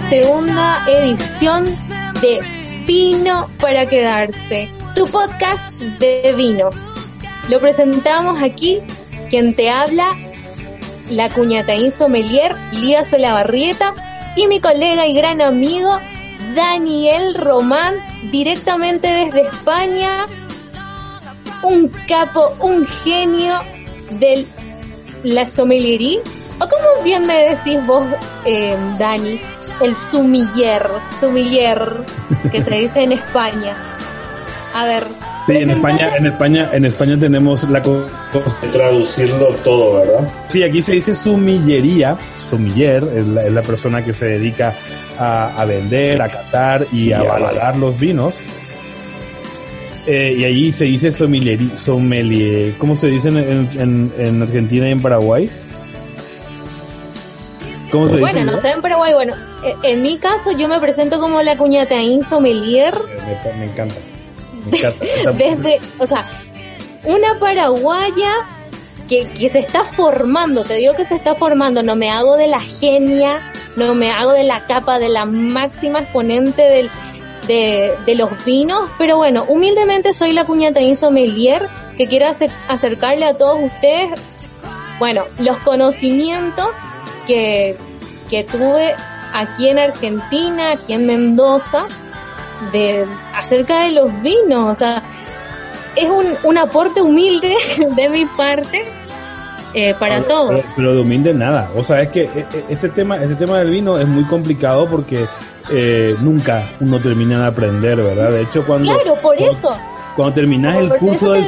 Segunda edición de Vino para Quedarse, tu podcast de vinos. Lo presentamos aquí, quien te habla, la cuñataín sommelier Lía Solabarrieta y mi colega y gran amigo Daniel Román, directamente desde España, un capo, un genio de la sommeliería o como bien me decís vos, eh, Dani, el sumiller, sumiller, que se dice en España. A ver. Sí, en España, en España, en España tenemos la cosa de traducirlo todo, ¿verdad? Sí, aquí se dice sumillería, sumiller es la, persona que se dedica a, vender, a catar y, a valorar los vinos. Eh, y allí se dice sommelier, sommelier, ¿cómo se dice en, en Argentina y en Paraguay? Bueno, no sé en Paraguay, bueno, eh, en mi caso yo me presento como la cuñataín sommelier. Me, me encanta. Me encanta. Desde, o sea, una paraguaya que, que se está formando, te digo que se está formando, no me hago de la genia, no me hago de la capa de la máxima exponente del, de, de, los vinos, pero bueno, humildemente soy la cuñataín sommelier que quiero acercarle a todos ustedes, bueno, los conocimientos que, que tuve aquí en Argentina, aquí en Mendoza, de acerca de los vinos. O sea, es un, un aporte humilde de mi parte eh, para todos. Pero, de humilde nada. O sea, es que eh, eh, este tema, este tema del vino es muy complicado porque nunca uno termina de aprender, ¿verdad? De hecho, cuando... Claro, por eso. Cuando terminas el curso del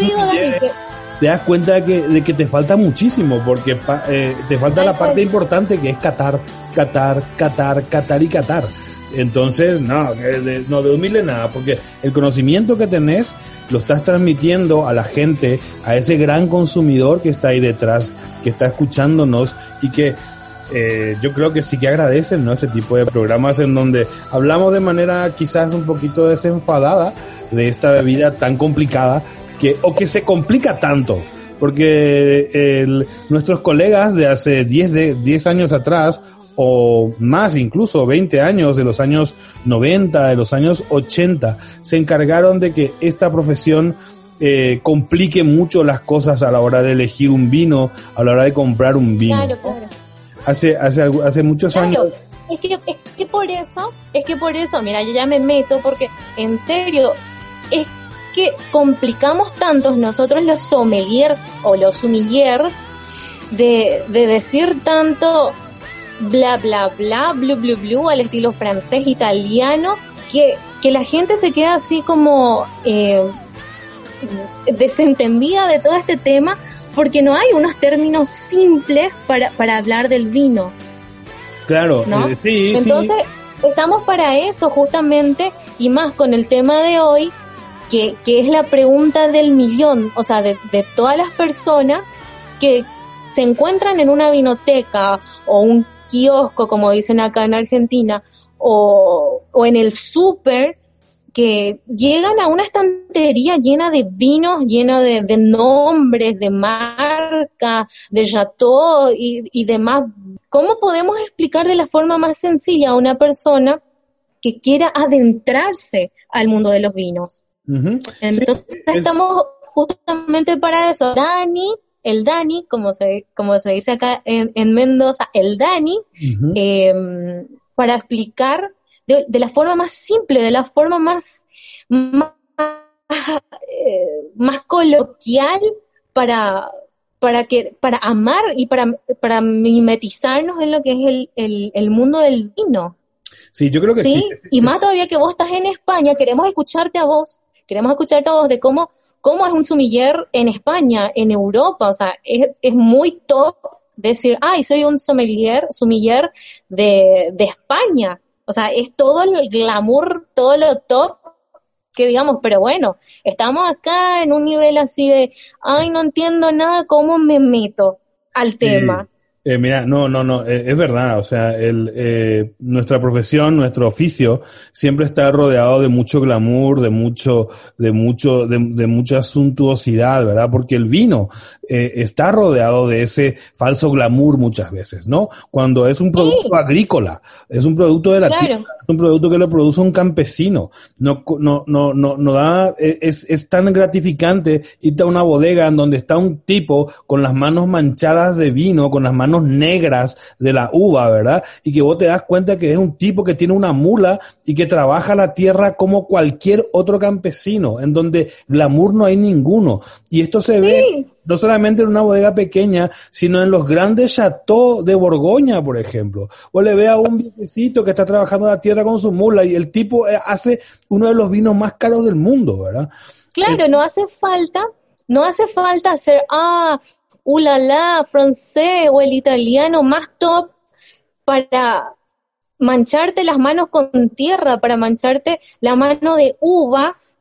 te das cuenta de que, de que te falta muchísimo, porque eh, te falta la parte importante que es catar, catar, catar, catar y catar. Entonces, no, de, no de humilde nada, porque el conocimiento que tenés lo estás transmitiendo a la gente, a ese gran consumidor que está ahí detrás, que está escuchándonos y que eh, yo creo que sí que agradecen ¿no? este tipo de programas en donde hablamos de manera quizás un poquito desenfadada de esta bebida tan complicada que, o que se complica tanto. Porque nuestros colegas de hace 10, de, 10 años atrás, o más incluso 20 años, de los años 90, de los años 80, se encargaron de que esta profesión eh, complique mucho las cosas a la hora de elegir un vino, a la hora de comprar un vino. Claro, claro. Hace, hace, hace muchos años. Es que, es que por eso, es que por eso, mira, yo ya me meto porque en serio, es que complicamos tanto nosotros los sommeliers o los humillers de, de decir tanto bla bla bla, blu blu blu al estilo francés, italiano, que, que la gente se queda así como eh, desentendida de todo este tema porque no hay unos términos simples para, para hablar del vino. Claro, ¿no? Eh, sí. Entonces, estamos para eso justamente y más con el tema de hoy que, es la pregunta del millón, o sea, de, todas las personas que se encuentran en una vinoteca o un kiosco, como dicen acá en Argentina, o, en el súper, que llegan a una estantería llena de vinos, llena de, de nombres, de marca, de chateau y, y demás. ¿Cómo podemos explicar de la forma más sencilla a una persona que quiera adentrarse al mundo de los vinos? Entonces estamos justamente para eso. Dani, el Dani, como se, como se dice acá en, Mendoza, el Dani, em, para explicar de, la forma más simple, de la forma más, más, eh, coloquial para, para que, para amar y para, para mimetizarnos en lo que es el, el, el mundo del vino. Sí, yo creo que sí. Y más todavía que vos estás en España, queremos escucharte a vos, queremos escucharte a vos de cómo, cómo es un sumiller en España, en Europa, o sea, es, es muy top decir, ay, soy un sommelier, sumiller de, de España. O sea, es todo el glamour, todo lo top que digamos, pero bueno, estamos acá en un nivel así de, ay, no entiendo nada, ¿cómo me meto al tema? Eh, mira, no, no, no, eh, es verdad, o sea, el, eh, nuestra profesión, nuestro oficio, siempre está rodeado de mucho glamour, de mucho, de mucho, de, mucha suntuosidad, ¿verdad? Porque el vino está rodeado de ese falso glamour muchas veces, ¿no? Cuando es un producto agrícola, es un producto de la tierra, es un producto que lo produce un campesino, no, no, no, no, no da, es, es tan gratificante irte a una bodega en donde está un tipo con las manos manchadas de vino, con las manos negras de la uva, ¿verdad? Y que vos te das cuenta que es un tipo que tiene una mula y que trabaja la tierra como cualquier otro campesino, en donde glamour no hay ninguno. Y esto se ve no solamente en una bodega pequeña, sino en los grandes chateaux de Borgoña, por ejemplo. O le ve a un viejecito que está trabajando la tierra con su mula y el tipo eh, hace uno de los vinos más caros del mundo, ¿verdad? Claro, eh, no hace falta, no hace falta hacer, ah, ulala, francés o el italiano más top para mancharte las manos con tierra, para mancharte la mano de uvas.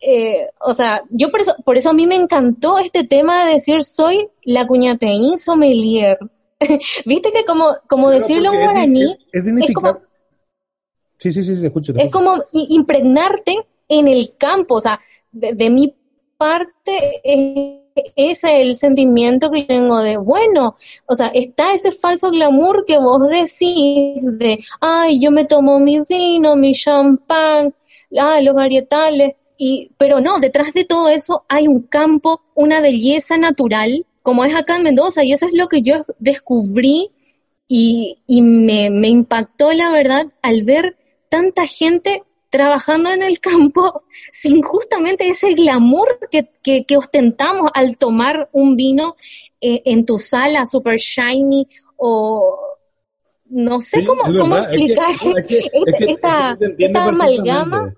Eh, o sea, yo por eso, por eso a mí me encantó este tema de decir soy la cuñateín sommelier. Viste que como, como decirlo en guaraní es, como, sí, sí, sí, sí, escucho, Es como impregnarte en el campo, o sea, de, de mi parte es ese es el sentimiento que tengo de, bueno, o sea, está ese falso glamour que vos decís de, ay, yo me tomo mi vino, mi champán, ah, los varietales, y, pero no, detrás de todo eso hay un campo, una belleza natural, como es acá en Mendoza, y eso es lo que yo descubrí y, y me, me impactó, la verdad, al ver tanta gente trabajando en el campo sin justamente ese glamour que, que, ostentamos al tomar un vino eh, en tu sala super shiny o no sé cómo, cómo explicar esta, esta amalgama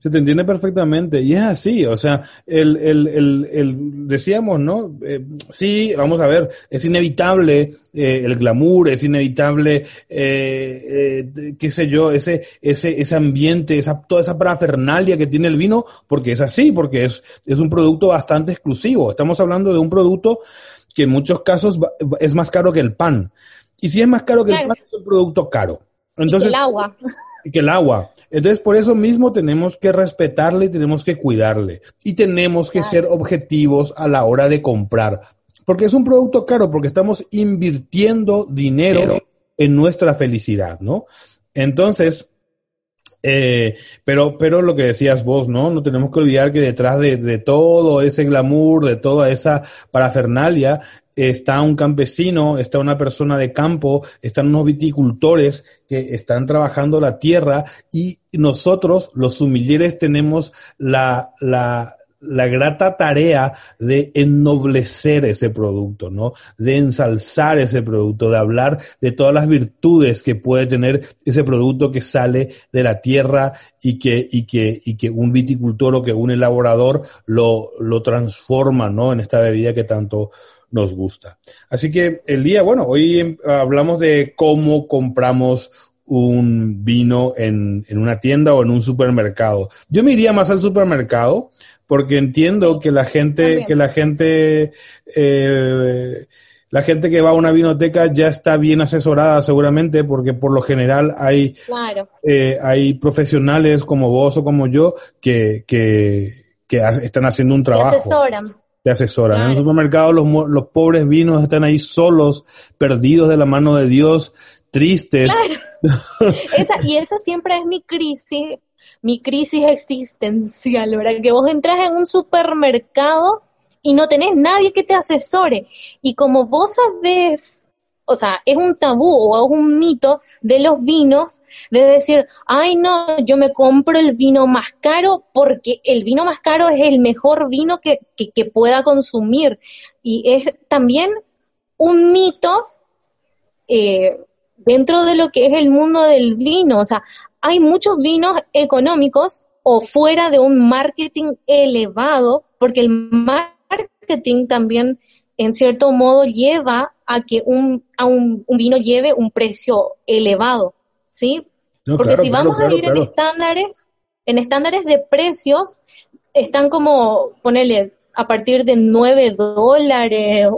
se te entiende perfectamente. Y es así, o sea, el, el, el, el decíamos, ¿no? Eh, sí, vamos a ver, es inevitable eh, el glamour, es inevitable, eh, eh, qué sé yo, ese, ese, ese ambiente, esa, toda esa parafernalia que tiene el vino, porque es así, porque es, es un producto bastante exclusivo. Estamos hablando de un producto que en muchos casos es más caro que el pan. Y si es más caro que el pan, es un producto caro. Entonces, y que el agua. Y que el agua. Entonces, por eso mismo tenemos que respetarle y tenemos que cuidarle. Y tenemos que ser objetivos a la hora de comprar. Porque es un producto caro, porque estamos invirtiendo dinero en nuestra felicidad, ¿no? Entonces, eh, pero, pero lo que decías vos, ¿no? No tenemos que olvidar que detrás de, de todo ese glamour, de toda esa parafernalia, está un campesino, está una persona de campo, están unos viticultores que están trabajando la tierra y nosotros, los sumilleres, tenemos la, la, la grata tarea de ennoblecer ese producto, ¿no? De ensalzar ese producto, de hablar de todas las virtudes que puede tener ese producto que sale de la tierra y que, y que, y que un viticultor o que un elaborador lo, lo transforma, ¿no? En esta bebida que tanto nos gusta. Así que el día, bueno, hoy em, hablamos de cómo compramos un vino en, en, una tienda o en un supermercado. Yo me iría más al supermercado porque entiendo que la gente, que la gente, eh, la gente que va a una vinoteca ya está bien asesorada seguramente porque por lo general hay, eh, hay profesionales como vos o como yo que, que, que están haciendo un trabajo. asesoran te asesoran. En el supermercado los, los pobres vinos están ahí solos, perdidos de la mano de Dios, tristes. Claro. y esa siempre es mi crisis, mi crisis existencial, ¿verdad? Que vos entras en un supermercado y no tenés nadie que te asesore. Y como vos sabés o sea, es un tabú o es un mito de los vinos de decir, ay no, yo me compro el vino más caro porque el vino más caro es el mejor vino que, que, pueda consumir. Y es también un mito eh, dentro de lo que es el mundo del vino. O sea, hay muchos vinos económicos o fuera de un marketing elevado, porque el marketing también en cierto modo lleva a que un, a un, vino lleve un precio elevado, ¿sí? porque si vamos a ir en estándares, en estándares de precios, están como, ponerle, a partir de 9 dólares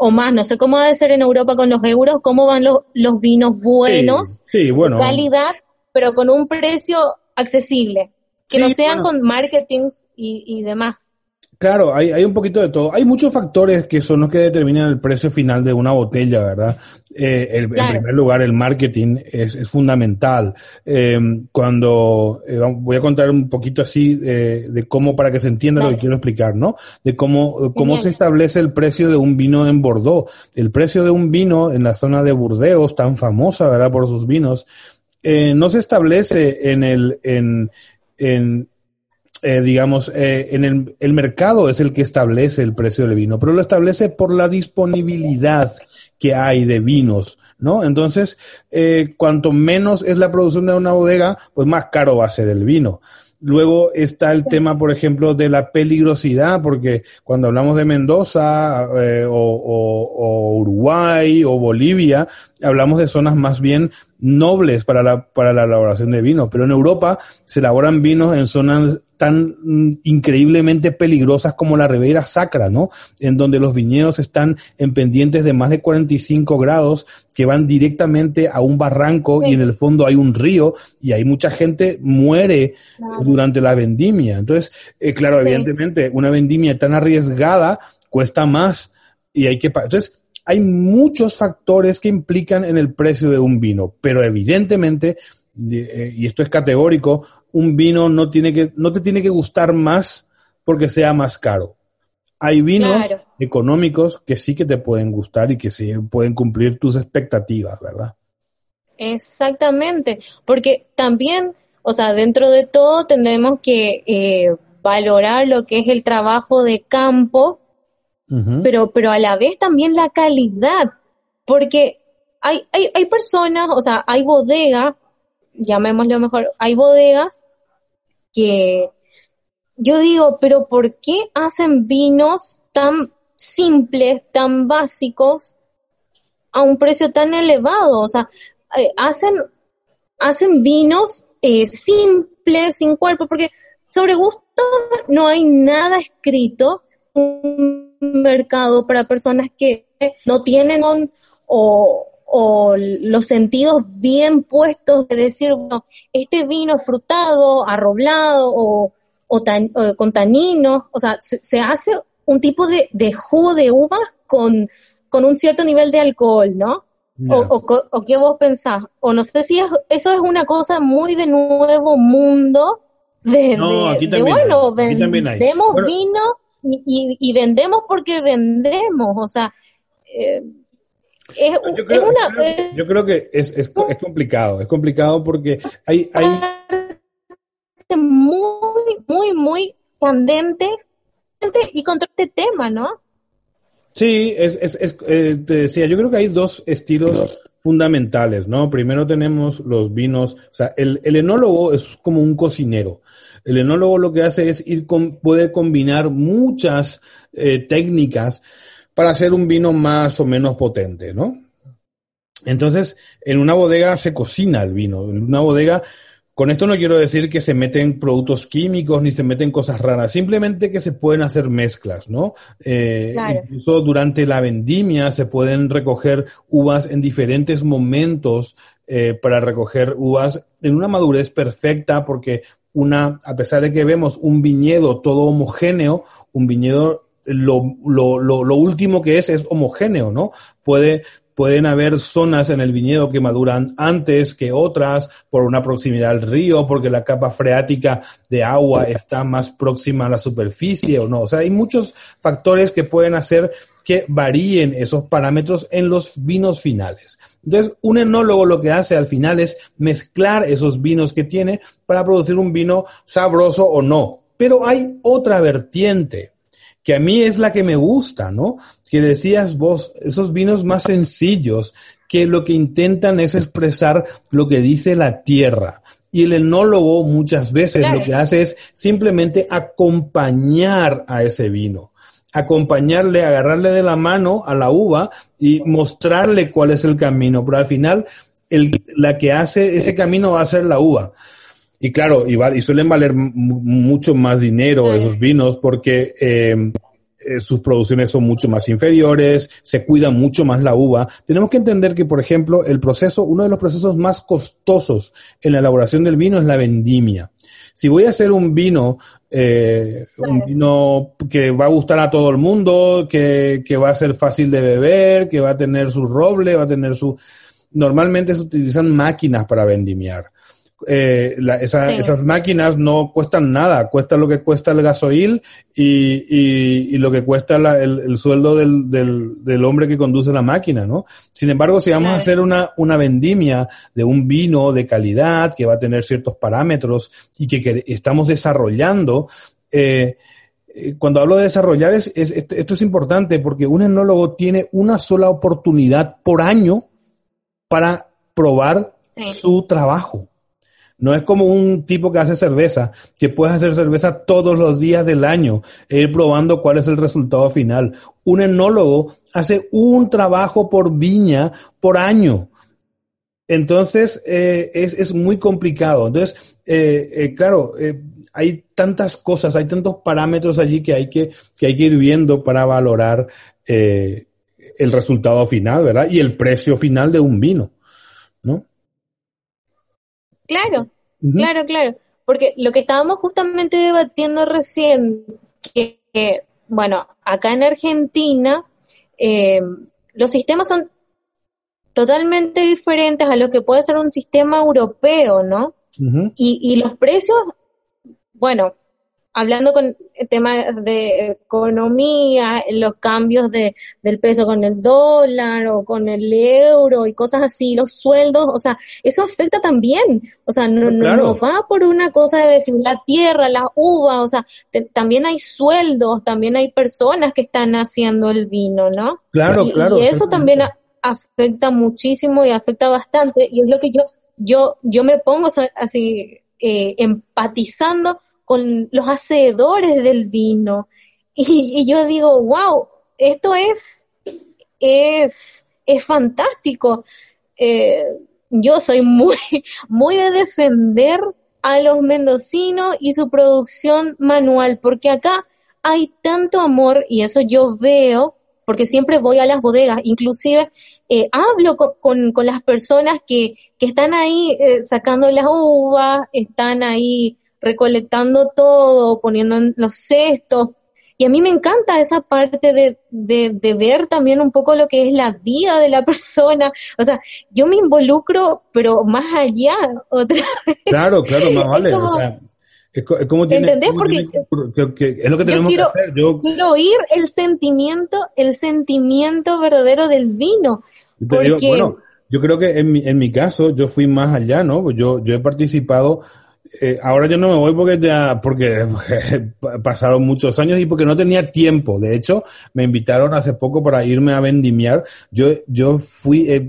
o, más, no sé cómo va a ser en Europa con los euros, cómo van los, los vinos buenos, de calidad, pero con un precio accesible, que no sean con marketing y, y demás. Claro, hay, hay un poquito de todo. Hay muchos factores que son los que determinan el precio final de una botella, ¿verdad? Eh, el, En primer lugar, el marketing es, es fundamental. Eh, cuando eh, voy a contar un poquito así de cómo, para que se entienda lo que quiero explicar, ¿no? De cómo, cómo se establece el precio de un vino en Bordeaux. El precio de un vino en la zona de Burdeos, tan famosa, ¿verdad? Por sus vinos, eh, no se establece en el, en, en, eh, digamos, eh, en el, el, mercado es el que establece el precio del vino, pero lo establece por la disponibilidad que hay de vinos, ¿no? Entonces, eh, cuanto menos es la producción de una bodega, pues más caro va a ser el vino. Luego está el tema, por ejemplo, de la peligrosidad, porque cuando hablamos de Mendoza eh, o, o, Uruguay o Bolivia, hablamos de zonas más bien nobles para la, para la elaboración de vino. Pero en Europa se elaboran vinos en zonas tan mm, increíblemente peligrosas como la Ribera Sacra, ¿no? En donde los viñedos están en pendientes de más de 45 grados que van directamente a un barranco y en el fondo hay un río y hay mucha gente muere durante la vendimia. Entonces, eh, claro, evidentemente, una vendimia tan arriesgada cuesta más y hay que Entonces, hay muchos factores que implican en el precio de un vino, pero evidentemente, eh, y esto es categórico, un vino no, tiene que, no te tiene que gustar más porque sea más caro. Hay vinos económicos que sí que te pueden gustar y que sí pueden cumplir tus expectativas, ¿verdad? Exactamente, porque también, o sea, dentro de todo tendremos que eh, valorar lo que es el trabajo de campo, pero, pero a la vez también la calidad, porque hay, hay, hay personas, o sea, hay bodegas llamémoslo mejor, hay bodegas que yo digo, pero ¿por qué hacen vinos tan simples, tan básicos, a un precio tan elevado? O sea, eh, hacen, hacen vinos eh, simples, sin cuerpo, porque sobre gusto no hay nada escrito un mercado para personas que no tienen o, o los sentidos bien puestos de decir, bueno, este vino frutado, arroblado o, o, con taninos, o sea, se, hace un tipo de, de, jugo de uvas con, con un cierto nivel de alcohol, ¿no? O, o, qué vos pensás? O no sé si eso es una cosa muy de nuevo mundo, de, de, bueno, vendemos vino y, y, vendemos porque vendemos, o sea, eh, yo, creo, que es, es, complicado, es complicado porque hay, hay... Muy, muy, muy candente y contra este tema, ¿no? Sí, es, es, es eh, te decía, yo creo que hay dos estilos fundamentales, ¿no? Primero tenemos los vinos, o sea, el, el enólogo es como un cocinero. El enólogo lo que hace es ir con, puede combinar muchas eh, técnicas para hacer un vino más o menos potente, ¿no? Entonces, en una bodega se cocina el vino. En una bodega, con esto no quiero decir que se meten productos químicos ni se meten cosas raras, simplemente que se pueden hacer mezclas, ¿no? Eh, incluso durante la vendimia se pueden recoger uvas en diferentes momentos eh, para recoger uvas en una madurez perfecta, porque una, a pesar de que vemos un viñedo todo homogéneo, un viñedo lo, lo, lo, último que es es homogéneo, ¿no? Puede, pueden haber zonas en el viñedo que maduran antes que otras por una proximidad al río, porque la capa freática de agua está más próxima a la superficie o no. O sea, hay muchos factores que pueden hacer que varíen esos parámetros en los vinos finales. Entonces, un enólogo lo que hace al final es mezclar esos vinos que tiene para producir un vino sabroso o no. Pero hay otra vertiente que a mí es la que me gusta, ¿no? Que decías vos, esos vinos más sencillos, que lo que intentan es expresar lo que dice la tierra. Y el enólogo muchas veces lo que hace es simplemente acompañar a ese vino acompañarle, agarrarle de la mano a la uva y mostrarle cuál es el camino. Pero al final, el, la que hace ese camino va a ser la uva. Y claro, y, y suelen valer mucho más dinero esos vinos porque eh, eh, sus producciones son mucho más inferiores, se cuida mucho más la uva. Tenemos que entender que, por ejemplo, el proceso, uno de los procesos más costosos en la elaboración del vino es la vendimia. Si voy a hacer un vino, eh, un vino que va a gustar a todo el mundo, que, que va a ser fácil de beber, que va a tener su roble, va a tener su... Normalmente se utilizan máquinas para vendimiar eh, esas máquinas no cuestan nada, cuesta lo que cuesta el gasoil y, y, lo que cuesta el, sueldo del, del, del, hombre que conduce la máquina, ¿no? Sin embargo, si vamos a hacer una, una vendimia de un vino de calidad que va a tener ciertos parámetros y que, estamos desarrollando, eh, eh, cuando hablo de desarrollar, es, esto es importante porque un enólogo tiene una sola oportunidad por año para probar su trabajo. No es como un tipo que hace cerveza, que puedes hacer cerveza todos los días del año e ir probando cuál es el resultado final. Un enólogo hace un trabajo por viña por año. Entonces, eh, es, es, muy complicado. Entonces, eh, eh, claro, hay tantas cosas, hay tantos parámetros allí que hay que, que, hay que ir viendo para valorar el resultado final, ¿verdad? Y el precio final de un vino, ¿no? Claro, claro, claro. Porque lo que estábamos justamente debatiendo recién, que, bueno, acá en Argentina eh, los sistemas son totalmente diferentes a lo que puede ser un sistema europeo, ¿no? y, y los precios, bueno, hablando con el tema de economía, los cambios de, del peso con el dólar o con el euro y cosas así, los sueldos, o sea, eso afecta también, o sea, no, no, va por una cosa de decir la tierra, la uva, o sea, también hay sueldos, también hay personas que están haciendo el vino, ¿no? Claro, y, claro. Y eso también afecta muchísimo y afecta bastante y es lo que yo, yo, yo me pongo así eh, empatizando con los hacedores del vino. Y, yo digo, wow, esto es, es, es fantástico. Eh, yo soy muy, muy de defender a los mendocinos y su producción manual, porque acá hay tanto amor y eso yo veo, porque siempre voy a las bodegas, inclusive eh, hablo con, con, las personas que, que están ahí eh, sacando las uvas, están ahí recolectando todo, poniendo en los cestos. Y a mí me encanta esa parte de, de, ver también un poco lo que es la vida de la persona. O sea, yo me involucro, pero más allá, otra vez. Claro, claro, más vale. o sea, es, como tiene, ¿Entendés? Porque es lo que tenemos quiero, que hacer. Yo quiero oír el sentimiento, el sentimiento verdadero del vino. Porque... bueno, yo creo que en mi, en mi caso yo fui más allá, ¿no? Yo, yo he participado eh, ahora yo no me voy porque ya, porque pasaron muchos años y porque no tenía tiempo. De hecho, me invitaron hace poco para irme a vendimiar. Yo, yo fui, eh,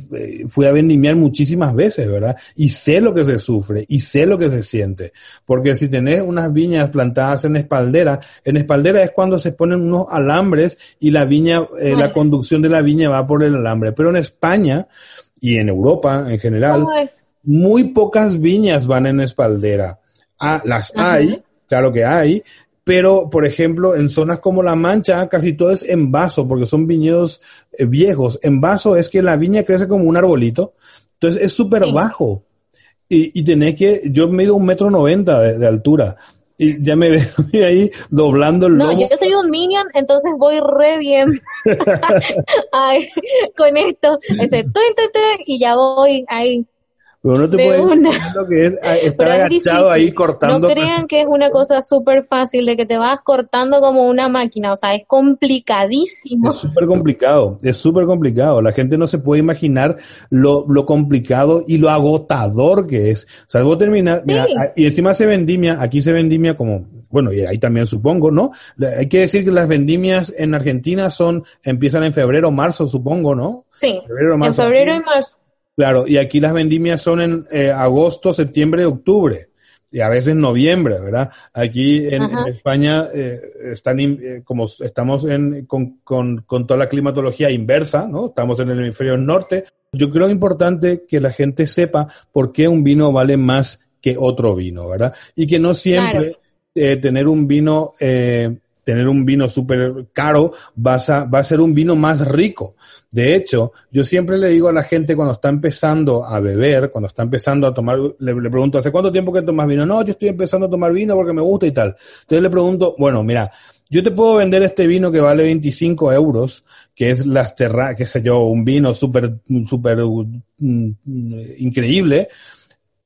fui a vendimiar muchísimas veces, ¿verdad? Y sé lo que se sufre y sé lo que se siente. Porque si tenés unas viñas plantadas en espaldera, en espaldera es cuando se ponen unos alambres y la viña, eh, la conducción de la viña va por el alambre. Pero en España y en Europa en general, muy pocas viñas van en espaldera. Ah, las hay, claro que hay, pero por ejemplo en zonas como La Mancha casi todo es en vaso porque son viñedos eh, viejos. En vaso es que la viña crece como un arbolito, entonces es súper bajo. Y, y tenés que, yo mido un metro noventa de, altura y ya me veo ahí doblando el lomo. No, yo soy un minion, entonces voy re bien con esto. Ese y ya voy ahí pero no te puedes lo que es ah, estar agachado ahí cortando. No crean que es una cosa súper fácil de que te vas cortando como una máquina, o sea, es complicadísimo. Es súper complicado, es súper complicado. La gente no se puede imaginar lo, lo complicado y lo agotador que es. O sea, vos terminas, y encima se vendimia, aquí se vendimia como bueno, y ahí también supongo, ¿no? Hay que decir que las vendimias en Argentina son, empiezan en febrero, marzo, supongo, ¿no? Sí, en febrero y marzo. Claro, y aquí las vendimias son en eh, agosto, septiembre, octubre y a veces noviembre, ¿verdad? Aquí en, España eh, están, eh, como estamos en, con, con, con, toda la climatología inversa, ¿no? Estamos en el hemisferio norte. Yo creo importante que la gente sepa por qué un vino vale más que otro vino, ¿verdad? Y que no siempre eh, tener un vino eh, tener un vino súper caro, vas a, va a ser un vino más rico. De hecho, yo siempre le digo a la gente cuando está empezando a beber, cuando está empezando a tomar, le, pregunto, ¿hace cuánto tiempo que tomas vino? No, yo estoy empezando a tomar vino porque me gusta y tal. Entonces le pregunto, bueno, mira, yo te puedo vender este vino que vale 25 euros, que es las terra, qué sé yo, un vino súper, súper mm, increíble,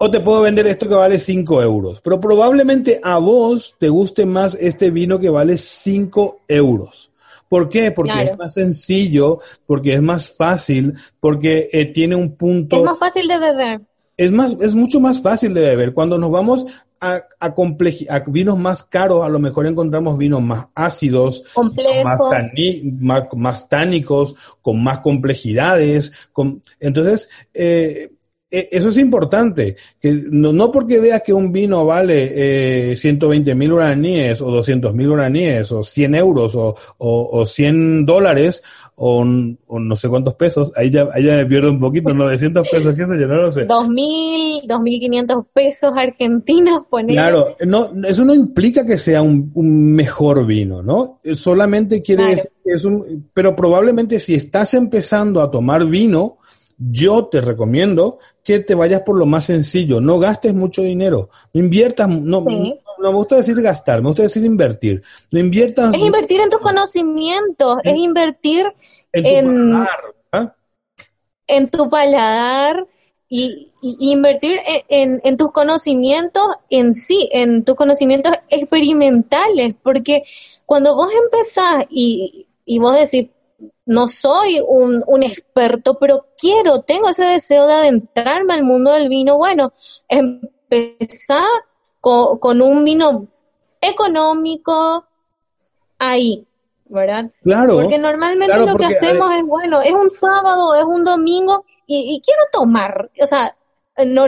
o te puedo vender esto que vale 5 euros. Pero probablemente a vos te guste más este vino que vale 5 euros. ¿Por qué? Porque es más sencillo, porque es más fácil, porque eh, tiene un punto... Es más fácil de beber. Es, más, es mucho más fácil de beber. Cuando nos vamos a, a, a vinos más caros, a lo mejor encontramos vinos más ácidos, más, más, más, tánicos, con más complejidades. Con, entonces, eh, eso es importante. Que no, no porque veas que un vino vale eh, 120 mil uraníes o 200 mil uraníes o 100 euros o, o, 100 dólares o, no sé cuántos pesos, ahí ya, ahí ya me pierdo un poquito, 900 pesos, qué sé yo, no lo sé. 2.000, 2.500 pesos argentinos, poner. Claro, no, eso no implica que sea un, un mejor vino, ¿no? Solamente quiere decir que es un, pero probablemente si estás empezando a tomar vino, yo te recomiendo que te vayas por lo más sencillo, no gastes mucho dinero, no inviertas, no, no, me gusta decir gastar, me gusta decir invertir, no inviertas. Es invertir en tus conocimientos, es invertir en tu paladar, ¿ah? en tu paladar y, invertir en, en, tus conocimientos en sí, en tus conocimientos experimentales, porque cuando vos empezás y, y vos decís, no soy un, un, experto, pero quiero, tengo ese deseo de adentrarme al mundo del vino. Bueno, empezar con, un vino económico ahí, ¿verdad? Claro. Porque normalmente lo que hacemos es, bueno, es un sábado, es un domingo y, y quiero tomar, o sea, no,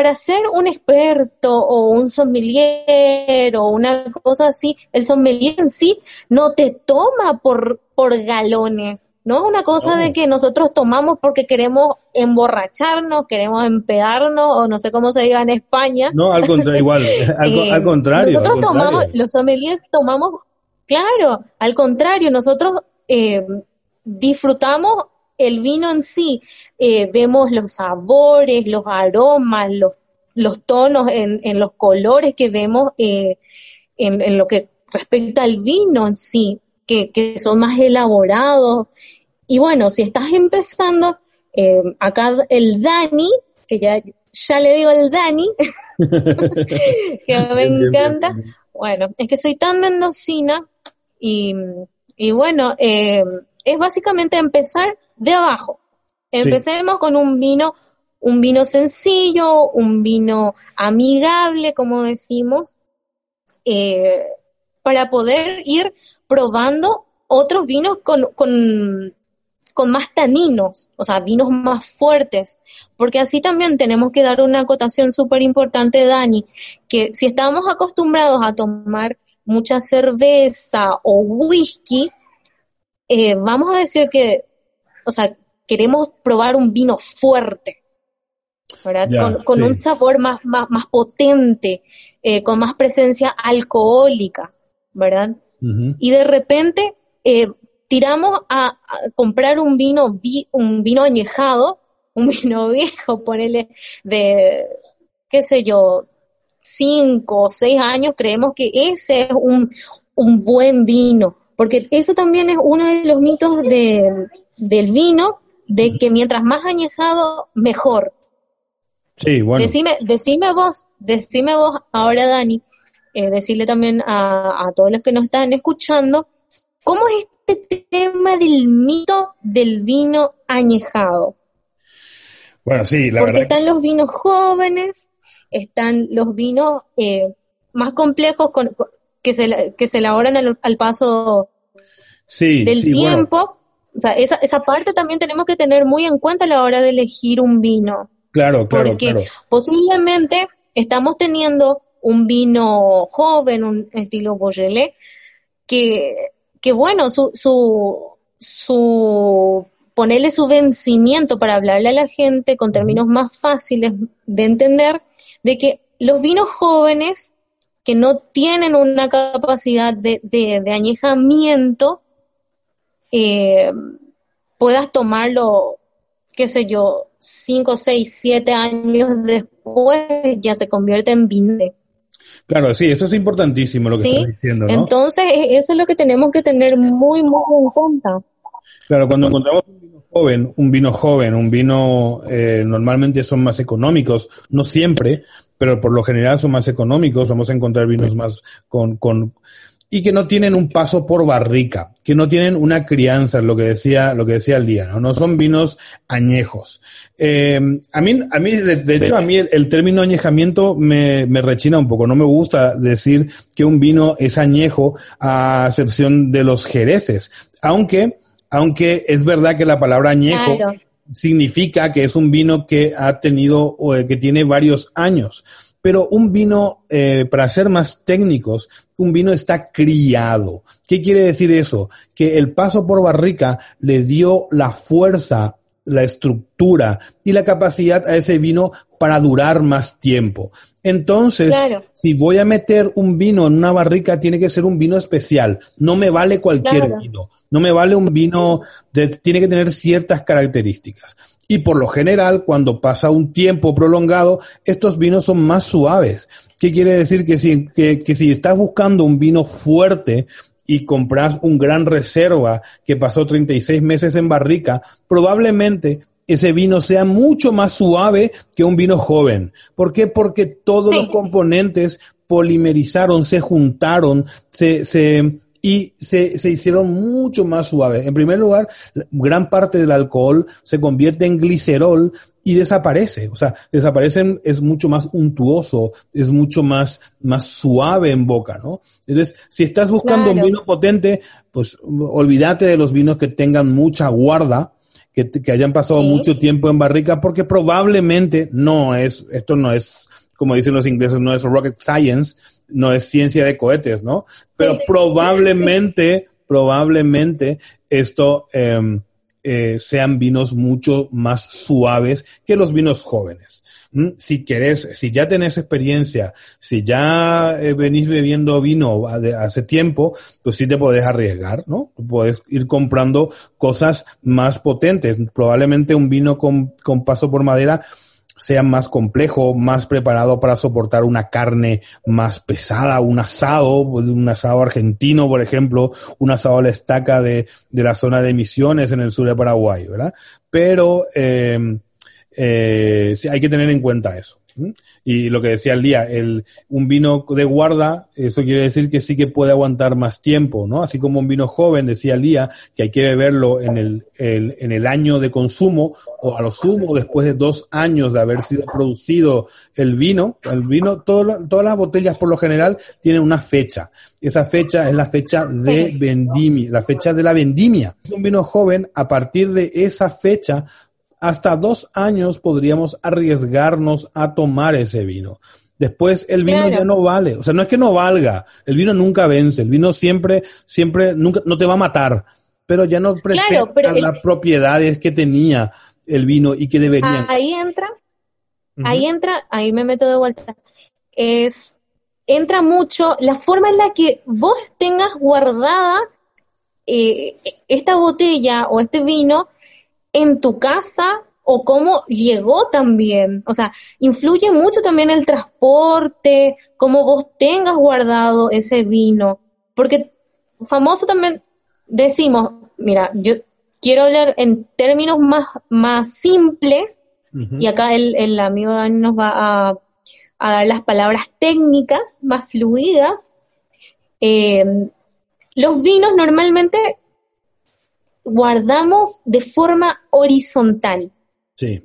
para ser un experto o un sommelier o una cosa así, el sommelier en sí no te toma por, por galones. No es una cosa de que nosotros tomamos porque queremos emborracharnos, queremos empedarnos, o no sé cómo se diga en España. No, al contrario, igual, al, eh, contrario. Nosotros tomamos, los sommeliers tomamos, claro, al contrario, nosotros eh, disfrutamos el vino en sí, eh, vemos los sabores, los aromas, los, los tonos en, en los colores que vemos eh, en, en, lo que respecta al vino en sí, que, que, son más elaborados. Y bueno, si estás empezando, eh, acá el Dani, que ya, ya le digo el Dani, que me encanta, bueno, es que soy tan mendocina y, y bueno, es básicamente empezar de abajo. Empecemos con un vino, un vino sencillo, un vino amigable, como decimos, eh, para poder ir probando otros vinos con, con, con más taninos, o sea, vinos más fuertes, porque así también tenemos que dar una acotación súper importante, Dani, que si estamos acostumbrados a tomar mucha cerveza o whisky, eh, vamos a decir que o sea, queremos probar un vino fuerte, ¿verdad? con, un sabor más, más, más potente, eh, con más presencia alcohólica, ¿verdad? Y de repente eh, tiramos a, comprar un vino, un vino añejado, un vino viejo, ponele de, qué sé yo, cinco o seis años, creemos que ese es un, un buen vino, porque eso también es uno de los mitos de, del vino, de que mientras más añejado, mejor. Sí, bueno. Decime, decime vos, decime vos ahora, Dani, eh, decirle también a, a todos los que nos están escuchando, ¿cómo es este tema del mito del vino añejado? Bueno, sí, la Porque están los vinos jóvenes, están los vinos eh, más complejos con, que, se, que se elaboran al, paso del tiempo. O sea, esa, esa parte también tenemos que tener muy en cuenta a la hora de elegir un vino. Claro, claro. Porque posiblemente estamos teniendo un vino joven, un estilo Beaujolais, que, que bueno, su, su, su ponerle su vencimiento para hablarle a la gente con términos más fáciles de entender, de que los vinos jóvenes que no tienen una capacidad de, de, añejamiento, eh, puedas tomarlo, qué sé yo, 5, 6, 7 años después, ya se convierte en vino. Claro, sí, eso es importantísimo lo que estás diciendo. ¿no? Entonces, e, eso es lo que tenemos que tener muy, muy en cuenta. Claro, cuando encontramos un vino joven, un vino joven, un vino eh, normalmente son más económicos, no siempre, pero por lo general son más económicos, vamos a encontrar vinos más con, con y que no tienen un paso por barrica, que no tienen una crianza, lo que decía, lo que decía el día, ¿no? No son vinos añejos. Eh, a mí, a mí, de, hecho, a mí el, término añejamiento me, me, rechina un poco. No me gusta decir que un vino es añejo a excepción de los jereces. Aunque, aunque es verdad que la palabra añejo significa que es un vino que ha tenido, o que tiene varios años. Pero un vino, eh, para ser más técnicos, un vino está criado. ¿Qué quiere decir eso? Que el paso por barrica le dio la fuerza, la estructura y la capacidad a ese vino para durar más tiempo. Entonces, si voy a meter un vino en una barrica, tiene que ser un vino especial. No me vale cualquier vino. No me vale un vino, de, tiene que tener ciertas características. Y por lo general, cuando pasa un tiempo prolongado, estos vinos son más suaves. ¿Qué quiere decir? Que si, que, que si estás buscando un vino fuerte, y compras un gran reserva que pasó 36 meses en barrica, probablemente ese vino sea mucho más suave que un vino joven. ¿Por qué? Porque todos los componentes polimerizaron, se juntaron, se, se, y se, se hicieron mucho más suaves. En primer lugar, gran parte del alcohol se convierte en glicerol y desaparece. O sea, desaparecen, es mucho más untuoso, es mucho más, más suave en boca, ¿no? Entonces, si estás buscando un vino potente, pues olvídate de los vinos que tengan mucha guarda, que, que hayan pasado mucho tiempo en barrica, porque probablemente no es, esto no es, como dicen los ingleses, no es rocket science, no es ciencia de cohetes, ¿no? Pero probablemente, probablemente esto em, eh, sean vinos mucho más suaves que los vinos jóvenes. ¿Mm? Si querés, si ya tenés experiencia, si ya eh, venís bebiendo vino hace tiempo, pues sí te podés arriesgar, ¿no? Puedes ir comprando cosas más potentes. Probablemente un vino con, con paso por madera sea más complejo, más preparado para soportar una carne más pesada, un asado, un asado argentino, por ejemplo, un asado a la estaca de, de la zona de Misiones en el sur de Paraguay, ¿verdad? Pero eh, eh, sí, hay que tener en cuenta eso. Y lo que decía el día, el, un vino de guarda, eso quiere decir que sí que puede aguantar más tiempo, ¿no? Así como un vino joven, decía el día, que hay que beberlo en el, el, en el año de consumo o a lo sumo después de dos años de haber sido producido el vino. El vino, todo, todas las botellas por lo general tienen una fecha. Esa fecha es la fecha de vendimia, la fecha de la vendimia. Es un vino joven, a partir de esa fecha hasta dos años podríamos arriesgarnos a tomar ese vino. Después el vino ya no vale. O sea, no es que no valga. El vino nunca vence. El vino siempre, siempre, nunca, no te va a matar. Pero ya no presenta las propiedades que tenía el vino y que debería. Ahí entra, ahí entra, ahí me meto de vuelta. Es, entra mucho la forma en la que vos tengas guardada eh, esta botella o este vino en tu casa o cómo llegó también. O sea, influye mucho también el transporte, cómo vos tengas guardado ese vino. Porque famoso también decimos, mira, yo quiero hablar en términos más, más simples, y acá el, el amigo Dani nos va a, a, dar las palabras técnicas más fluidas. Eh, los vinos normalmente guardamos de forma horizontal. Sí.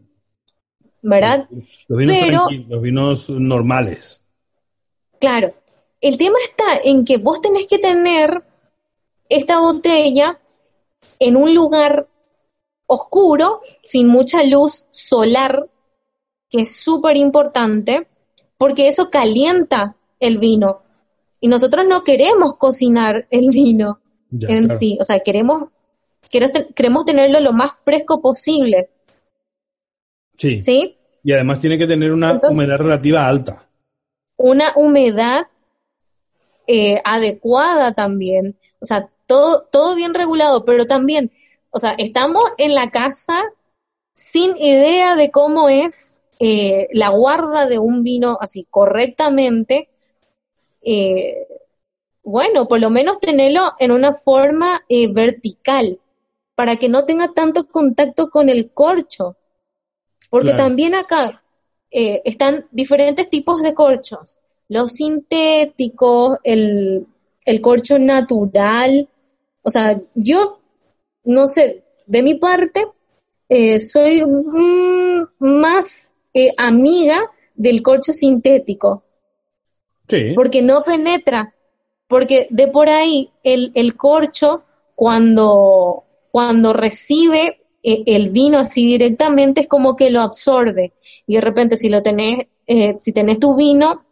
¿Verdad? Los, vinos los vinos normales. Claro. el tema está en que vos tenés que tener esta botella en un lugar oscuro, sin mucha luz solar, que es súper importante, porque eso calienta el vino. Y nosotros no queremos cocinar el vino en sí, o sea, queremos, queremos tenerlo lo más fresco posible. Sí. ¿Sí? Y además tiene que tener una humedad relativa alta. Una humedad eh, adecuada también. O sea, todo, todo bien regulado, pero también, o sea, estamos en la casa sin idea de cómo es eh, la guarda de un vino así correctamente. Eh, bueno, por lo menos tenerlo en una forma vertical, para que no tenga tanto contacto con el corcho. Porque también acá eh, están diferentes tipos de corchos. Los sintéticos, el, corcho natural. O sea, yo, no sé, de mi parte, eh, soy más eh, amiga del corcho sintético. Sí. Porque no penetra. Porque de por ahí el, el corcho, cuando, cuando recibe eh, el vino así directamente es como que lo absorbe. Y de repente si lo tenés, eh, si tenés tu vino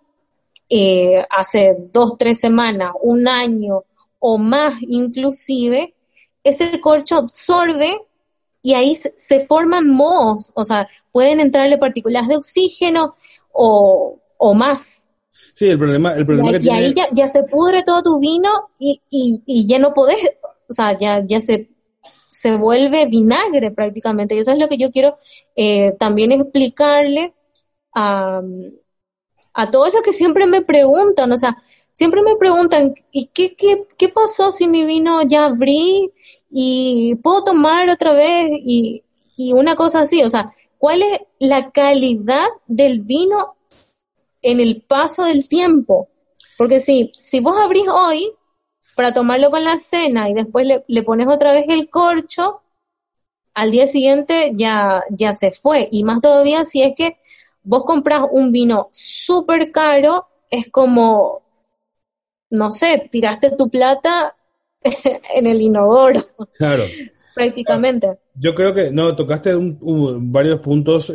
eh, hace dos, tres semanas, un año o más inclusive, ese corcho absorbe y ahí se, forman mohos, o sea, pueden entrarle partículas de oxígeno o, más. Sí, el problema, el problema y, que y ahí ya, ya, se pudre todo tu vino y, y, y ya no podés, o sea, ya, ya se se vuelve vinagre prácticamente. Y eso es lo que yo quiero eh, también explicarle a, a todos los que siempre me preguntan, o sea, siempre me preguntan, ¿y qué, qué, qué pasó si mi vino ya abrí y puedo tomar otra vez? Y, y una cosa así, o sea, ¿cuál es la calidad del vino en el paso del tiempo? Porque si, si vos abrís hoy, para tomarlo con la cena y después le, pones otra vez el corcho, al día siguiente ya, ya se fue. Y más todavía si es que vos compras un vino súper caro, es como, no sé, tiraste tu plata en el inodoro. Claro. Prácticamente. Yo creo que, no, tocaste varios puntos. Eh,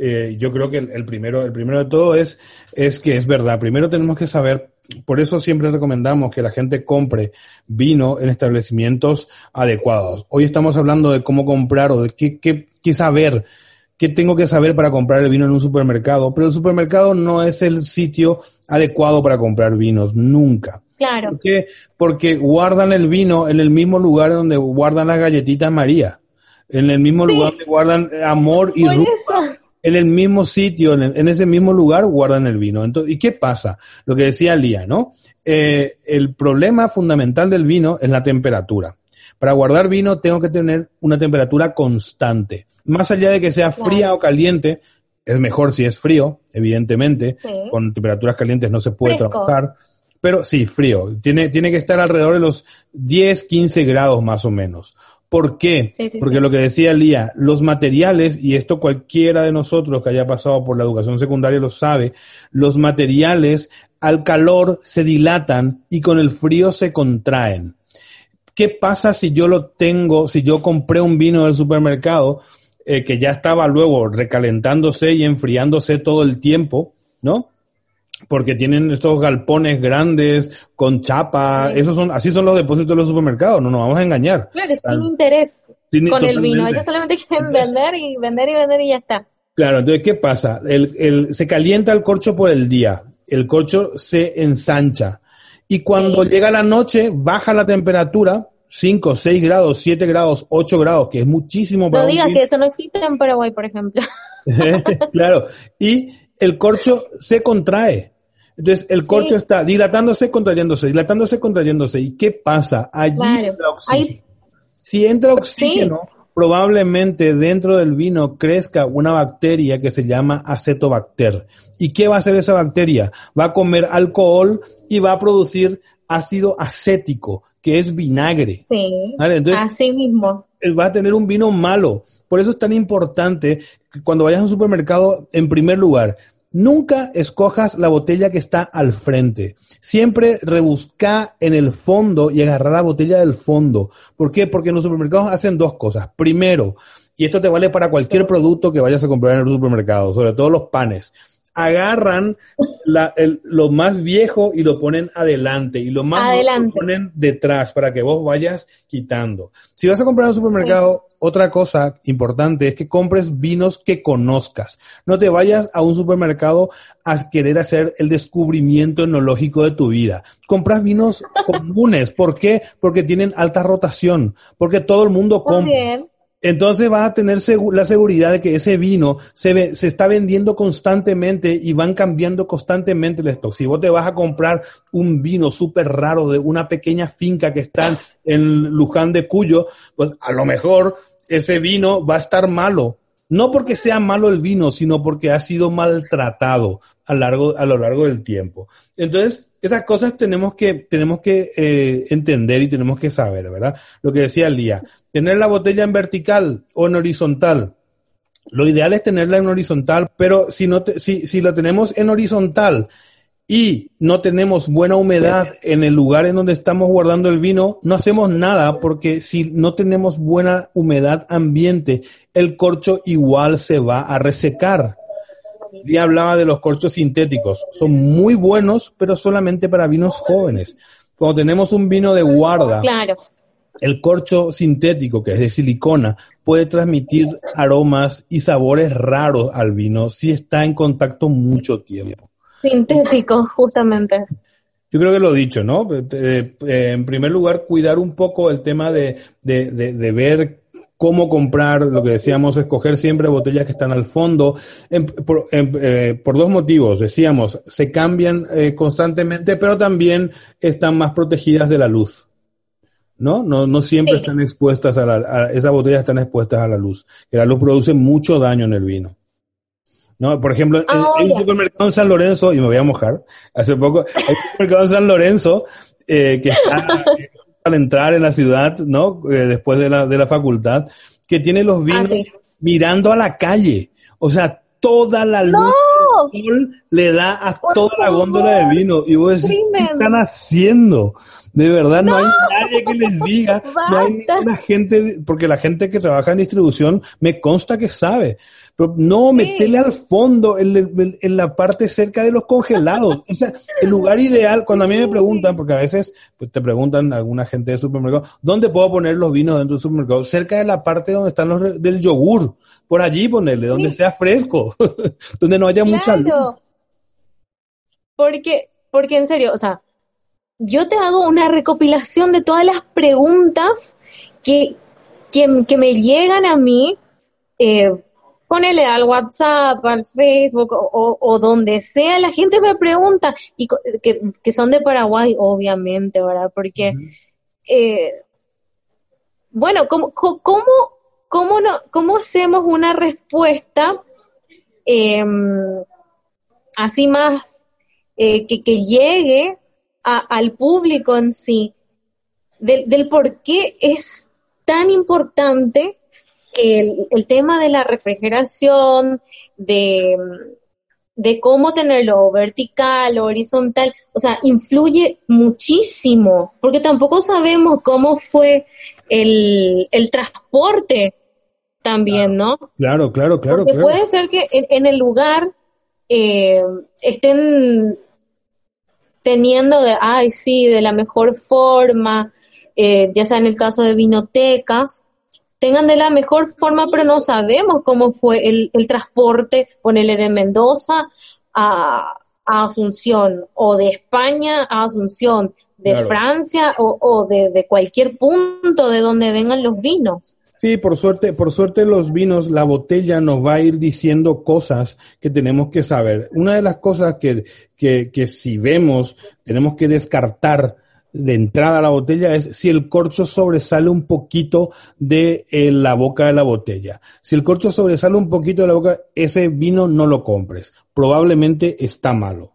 eh, yo creo que el, primero, el primero de todo es, es que es verdad. Primero tenemos que saber por eso siempre recomendamos que la gente compre vino en establecimientos adecuados. Hoy estamos hablando de cómo comprar o de qué, qué, saber, qué tengo que saber para comprar el vino en un supermercado, pero el supermercado no es el sitio adecuado para comprar vinos, nunca. Claro. ¿Por qué? Porque guardan el vino en el mismo lugar donde guardan las galletitas María, en el mismo lugar donde guardan amor y en el mismo sitio, en, ese mismo lugar, guardan el vino. Entonces, ¿Y qué pasa? Lo que decía Lía, ¿no? Eh, el problema fundamental del vino es la temperatura. Para guardar vino tengo que tener una temperatura constante. Más allá de que sea fría o caliente, es mejor si es frío, evidentemente. Con temperaturas calientes no se puede trabajar. Pero sí, frío. Tiene, tiene que estar alrededor de los 10, 15 grados más o menos. ¿Por qué? Porque lo que decía Lía, los materiales, y esto cualquiera de nosotros que haya pasado por la educación secundaria lo sabe, los materiales al calor se dilatan y con el frío se contraen. ¿Qué pasa si yo lo tengo, si yo compré un vino del supermercado eh, que ya estaba luego recalentándose y enfriándose todo el tiempo, ¿no? Porque tienen estos galpones grandes con chapa, esos son, así son los depósitos de los supermercados, no nos vamos a engañar. Claro, sin interés con el vino, ellos solamente quieren vender y vender y vender y ya está. Claro, entonces, ¿qué pasa? El, el, se calienta el corcho por el día, el corcho se ensancha y cuando llega la noche baja la temperatura 5, 6 grados, 7 grados, 8 grados, que es muchísimo para No digas que eso no existe en Paraguay, por ejemplo. claro, y el corcho se contrae. Entonces el corcho está dilatándose, contrayéndose, dilatándose, contrayéndose. ¿Y qué pasa? Allí entra oxígeno. Si entra oxígeno, probablemente dentro del vino crezca una bacteria que se llama acetobacter. ¿Y qué va a hacer esa bacteria? Va a comer alcohol y va a producir ácido acético, que es vinagre. Sí. Entonces, así mismo. Va a tener un vino malo. Por eso es tan importante que cuando vayas a un supermercado, en primer lugar, Nunca escojas la botella que está al frente. Siempre rebusca en el fondo y agarrar la botella del fondo. ¿Por qué? Porque en los supermercados hacen dos cosas. Primero, y esto te vale para cualquier producto que vayas a comprar en el supermercado, sobre todo los panes agarran lo más viejo y lo ponen adelante y lo más adelante. lo ponen detrás para que vos vayas quitando. Si vas a comprar en un supermercado, otra cosa importante es que compres vinos que conozcas. No te vayas a un supermercado a querer hacer el descubrimiento enológico de tu vida. Compras vinos comunes. ¿Por qué? Porque tienen alta rotación. Porque todo el mundo compra. Entonces vas a tener la seguridad de que ese vino se, se está vendiendo constantemente y van cambiando constantemente el stock. Si vos te vas a comprar un vino súper raro de una pequeña finca que está en Luján de Cuyo, pues a lo mejor ese vino va a estar malo. No porque sea malo el vino, sino porque ha sido maltratado a, largo, a lo largo del tiempo. Entonces, esas cosas tenemos que, tenemos que eh, entender y tenemos que saber, ¿verdad? Lo que decía Lía, tener la botella en vertical o en horizontal. Lo ideal es tenerla en horizontal, pero si, no si, si la tenemos en horizontal y no tenemos buena humedad en el lugar en donde estamos guardando el vino, no hacemos nada porque si no tenemos buena humedad ambiente, el corcho igual se va a resecar. Y hablaba de los corchos sintéticos. Son muy buenos, pero solamente para vinos jóvenes. Cuando tenemos un vino de guarda, el corcho sintético, que es de silicona, puede transmitir aromas y sabores raros al vino si está en contacto mucho tiempo. Sintético, justamente. Yo creo que lo he dicho, ¿no? Eh, eh, en primer lugar, cuidar un poco el tema de, de, de ver cómo comprar, lo que decíamos, escoger siempre botellas que están al fondo, eh, por, dos motivos. Decíamos, se cambian eh, constantemente, pero también están más protegidas de la luz. ¿No? No, no siempre están expuestas a la, esas botellas están expuestas a la luz. Que la luz produce mucho daño en el vino. ¿no? Por ejemplo, en, un supermercado en San Lorenzo, y me voy a mojar, hace poco, hay un supermercado en San Lorenzo eh, que está al entrar en la ciudad, ¿no? Eh, después de la, de la facultad, que tiene los vinos ah, mirando a la calle. O sea, toda la luz sol le da a toda la góndola de vino. Y vos decís, ¿qué están haciendo? De verdad, no, hay nadie que les diga, no hay ninguna gente, porque la gente que trabaja en distribución me consta que sabe. Pero no, metele al fondo, en, en, la parte cerca de los congelados. O sea, el lugar ideal, cuando a mí me preguntan, porque a veces pues, te preguntan alguna gente de supermercado, ¿dónde puedo poner los vinos dentro del supermercado? Cerca de la parte donde están los del yogur. Por allí ponerle, donde sea fresco, donde no haya mucha Porque, porque en serio, o sea, yo te hago una recopilación de todas las preguntas que, que, que me llegan a mí eh, ponele al WhatsApp, al Facebook o, donde sea, la gente me pregunta, y que, son de Paraguay, obviamente, ¿verdad? Porque, eh, bueno, ¿cómo, cómo, cómo, no, ¿cómo hacemos una respuesta em, así más eh, que, que, llegue al público en sí, del, del por qué es tan importante el, el tema de la refrigeración, de, de cómo tenerlo vertical o horizontal, o sea, influye muchísimo, porque tampoco sabemos cómo fue el, el transporte también, ¿no? Claro, claro, claro. Porque puede ser que en, el lugar eh, estén teniendo de, ay, sí, de la mejor forma, eh, ya sea en el caso de vinotecas, tengan de la mejor forma, pero no sabemos cómo fue el, transporte, ponele de Mendoza a, Asunción, o de España a Asunción, de Francia o, de, cualquier punto de donde vengan los vinos. Sí, por suerte, por suerte los vinos, la botella nos va a ir diciendo cosas que tenemos que saber. Una de las cosas que, que, que si vemos, tenemos que descartar de entrada a la botella es si el corcho sobresale un poquito de eh, la boca de la botella. Si el corcho sobresale un poquito de la boca, ese vino no lo compres. Probablemente está malo.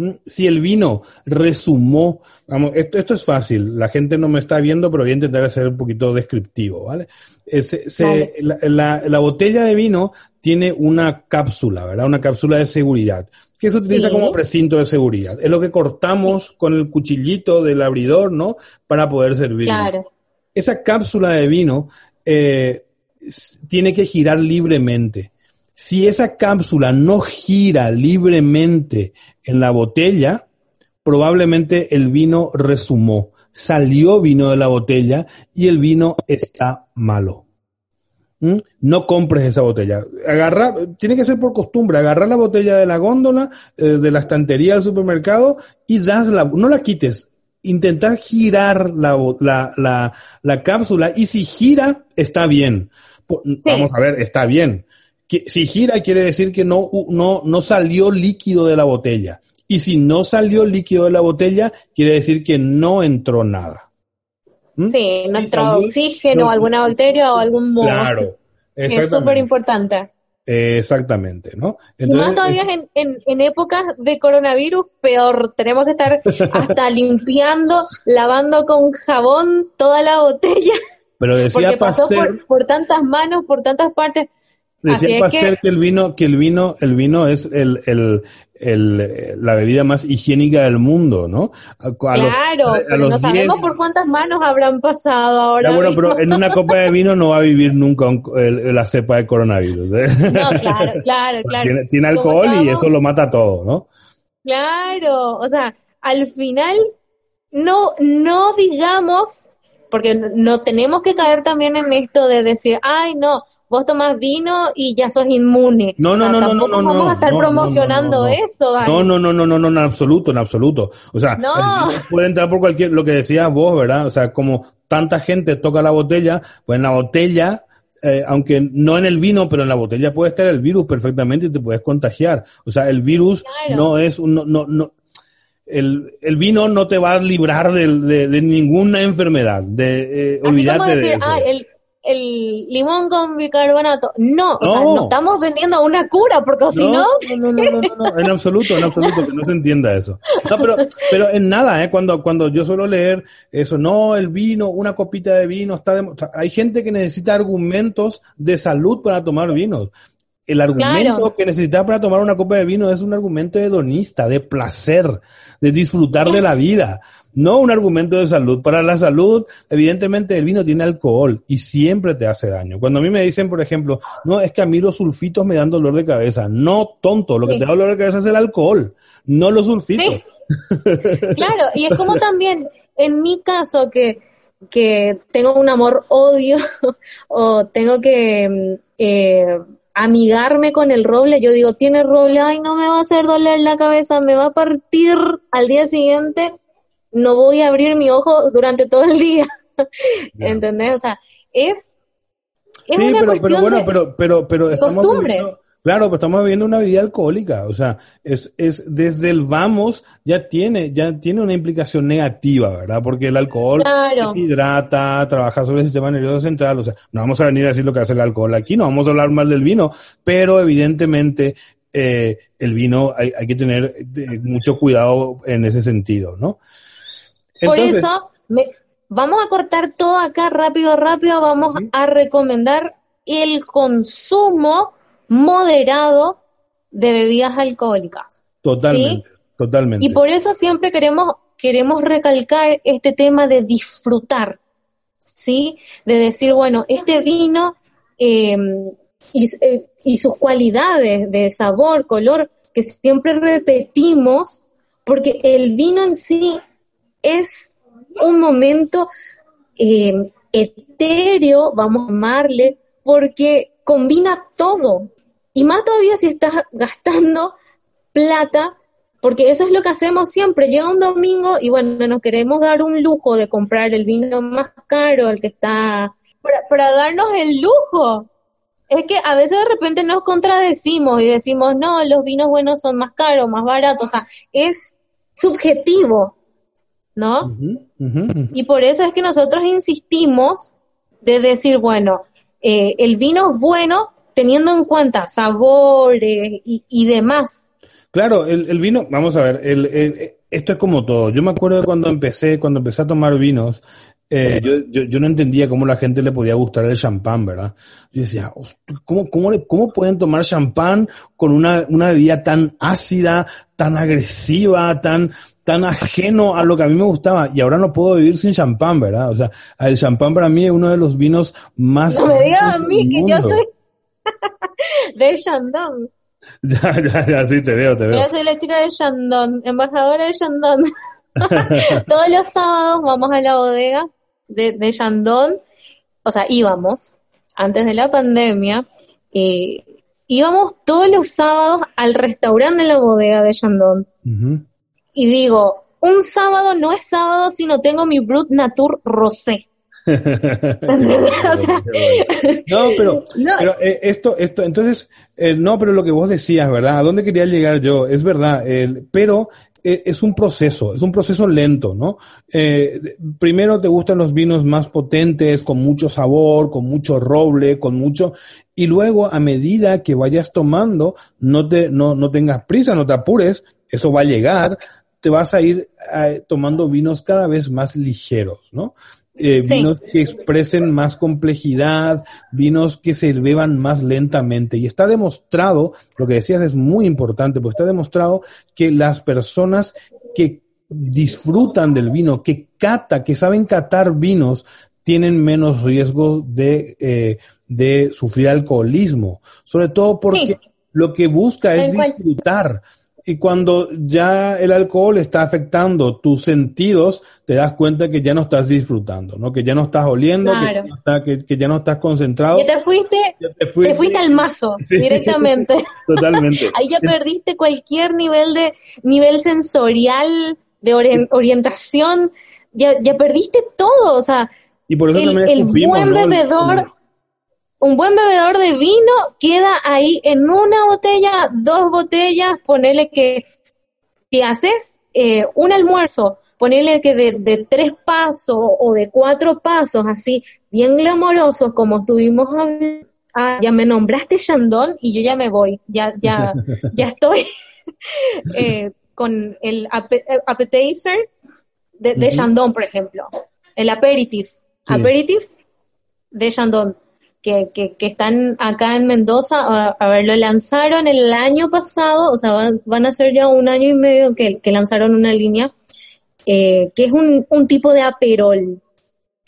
¿Mm? Si el vino resumó, vamos, esto, esto es fácil, la gente no me está viendo, pero voy a intentar ser un poquito descriptivo, ¿vale? Eh, se, La, la, botella de vino tiene una cápsula, ¿verdad? Una cápsula de seguridad, que se utiliza como precinto de seguridad. Es lo que cortamos con el cuchillito del abridor, ¿no? Para poder servir. Claro. Esa cápsula de vino eh, tiene que girar libremente. Si esa cápsula no gira libremente en la botella, probablemente el vino resumó, salió vino de la botella y el vino está malo. ¿Mm? No compres esa botella. Agarra, tiene que ser por costumbre, agarra la botella de la góndola, eh, de la estantería del supermercado y dasla, no la quites. Intenta girar la, la, la, cápsula y si gira, está bien. Vamos a ver, está bien. Si gira quiere decir que no, no, no salió líquido de la botella. Y si no salió líquido de la botella, quiere decir que no entró nada. ¿Mm? Sí, no entró oxígeno, alguna bacteria o algún moho. Claro. Es súper importante. exactamente, ¿no? y más todavía en, en, épocas de coronavirus, peor. Tenemos que estar hasta limpiando, lavando con jabón toda la botella. Pero decía porque pasó por, por tantas manos, por tantas partes. Decía Pasteur que... el vino, que el vino, el vino es el, el, el, la bebida más higiénica del mundo, ¿no? claro, pero no sabemos por cuántas manos habrán pasado ahora. bueno, pero en una copa de vino no va a vivir nunca la cepa de coronavirus. ¿eh? No, claro, claro, claro. Tiene, alcohol y eso lo mata todo, ¿no? Claro, o sea, al final no, no digamos porque no tenemos que caer también en esto de decir, ay, no, vos tomás vino y ya sos inmune. No, no, no, no, no, no, vamos a estar promocionando eso. No, no, no, no, no, no, en absoluto, en absoluto. O sea, puede entrar por cualquier, lo que decías vos, ¿verdad? O sea, como tanta gente toca la botella, pues en la botella eh, aunque no en el vino, pero en la botella puede estar el virus perfectamente y te puedes contagiar. O sea, el virus no es un, no, no, no, el, el, vino no te va a librar de, de, ninguna enfermedad. De, eh, Así como decir, ah, el, el, limón con bicarbonato. No, o sea, no estamos vendiendo una cura, porque si no. No, no, no, no, en absoluto, en absoluto, que no se entienda eso. No, pero, pero en nada, ¿eh? Cuando, cuando yo suelo leer eso, no, el vino, una copita de vino, está de, hay gente que necesita argumentos de salud para tomar vinos. El argumento que necesitas para tomar una copa de vino es un argumento hedonista, de placer, de disfrutar de la vida, no un argumento de salud. Para la salud, evidentemente el vino tiene alcohol y siempre te hace daño. Cuando a mí me dicen, por ejemplo, no, es que a mí los sulfitos me dan dolor de cabeza. No, tonto, lo que te da dolor de cabeza es el alcohol, no los sulfitos. claro, y es como también, en mi caso, que que tengo un amor odio o tengo que mm, eh, amigarme con el roble, yo digo, tiene roble, ay, no me va a hacer doler la cabeza, me va a partir al día siguiente, no voy a abrir mi ojo durante todo el día. ¿Entendés? O sea, es, es sí, una pero, pero bueno, pero, pero, pero estamos costumbre. Claro, pero estamos viviendo una vida alcohólica, o sea, es, es desde el vamos ya tiene, ya tiene una implicación negativa, ¿verdad? Porque el alcohol hidrata, trabaja sobre el sistema nervioso central, o sea, no vamos a venir a decir lo que hace el alcohol aquí, no vamos a hablar mal del vino, pero evidentemente eh, el vino hay, hay que tener eh, mucho cuidado en ese sentido, ¿no? Por eso, vamos a cortar todo acá rápido, rápido, vamos a recomendar el consumo moderado de bebidas alcohólicas. Totalmente, totalmente. Y por eso siempre queremos, queremos recalcar este tema de disfrutar, ¿sí? De decir, bueno, este vino em, eh, y, sus cualidades de sabor, color, que siempre repetimos, porque el vino en sí es un momento em, etéreo, vamos a llamarle, porque combina todo, y más todavía si estás gastando plata, porque eso es lo que hacemos siempre. Llega un domingo y bueno, nos queremos dar un lujo de comprar el vino más caro, el que está, para, darnos el lujo. Es que a veces de repente nos contradecimos y decimos, no, los vinos buenos son más caros, más baratos. O sea, es subjetivo, ¿no? Y por eso es que nosotros insistimos de decir, bueno, eh, el vino es bueno teniendo en cuenta sabores y, demás. Claro, el, el vino, vamos a ver, el, esto es como todo. Yo me acuerdo de cuando empecé, cuando empecé a tomar vinos, eh, yo, yo, yo, no entendía cómo la gente le podía gustar el champán, ¿verdad? Yo decía, ¿cómo, cómo, cómo pueden tomar champán con una, una bebida tan ácida, tan agresiva, tan, tan ajeno a lo que a mí me gustaba? Y ahora no puedo vivir sin champán, ¿verdad? O sea, el champán para mí es uno de los vinos más... No me digas a mí que yo soy de Chandon. Ya, ya, ya, sí, te veo, te veo. Yo soy la chica de Chandon, embajadora de Chandon. Todos los sábados vamos a la bodega de, de Chandon, o sea, íbamos antes de la pandemia, eh, íbamos todos los sábados al restaurante de la bodega de Chandon. Y digo, un sábado no es sábado si no tengo mi Brut Natur Rosé. no, pero, pero eh, esto, esto, entonces, eh, no, pero lo que vos decías, ¿verdad? ¿A dónde quería llegar yo? Es verdad, pero eh, es un proceso, es un proceso lento, ¿no? Eh, primero te gustan los vinos más potentes, con mucho sabor, con mucho roble, con mucho, y luego a medida que vayas tomando, no te, no, no tengas prisa, no te apures, eso va a llegar, te vas a ir eh, tomando vinos cada vez más ligeros, ¿no? Eh, vinos que expresen más complejidad, vinos que se beban más lentamente. Y está demostrado, lo que decías es muy importante, porque está demostrado que las personas que disfrutan del vino, que cata, que saben catar vinos, tienen menos riesgo de, eh, de sufrir alcoholismo. Sobre todo porque lo que busca es disfrutar. Y cuando ya el alcohol está afectando tus sentidos, te das cuenta que ya no estás disfrutando, ¿no? Que ya no estás oliendo, que, ya no estás concentrado. Que te fuiste, te fuiste, al mazo directamente. Totalmente. Ahí ya perdiste cualquier nivel de nivel sensorial, de orientación, ya, ya perdiste todo, o sea, y por eso el, el buen bebedor un buen bebedor de vino queda ahí en una botella, dos botellas, ponele que, si haces eh, un almuerzo, ponele que de, tres pasos o de cuatro pasos, así, bien glamorosos como estuvimos hablando, ah, ya me nombraste Chandon y yo ya me voy, ya, ya, ya estoy eh, con el appetizer de, de Chandon, por ejemplo, el aperitif, aperitif de Chandon que, que, que, están acá en Mendoza, a, ver, lo lanzaron el año pasado, o sea, van, a ser ya un año y medio que, que lanzaron una línea, eh, que es un, un, tipo de aperol.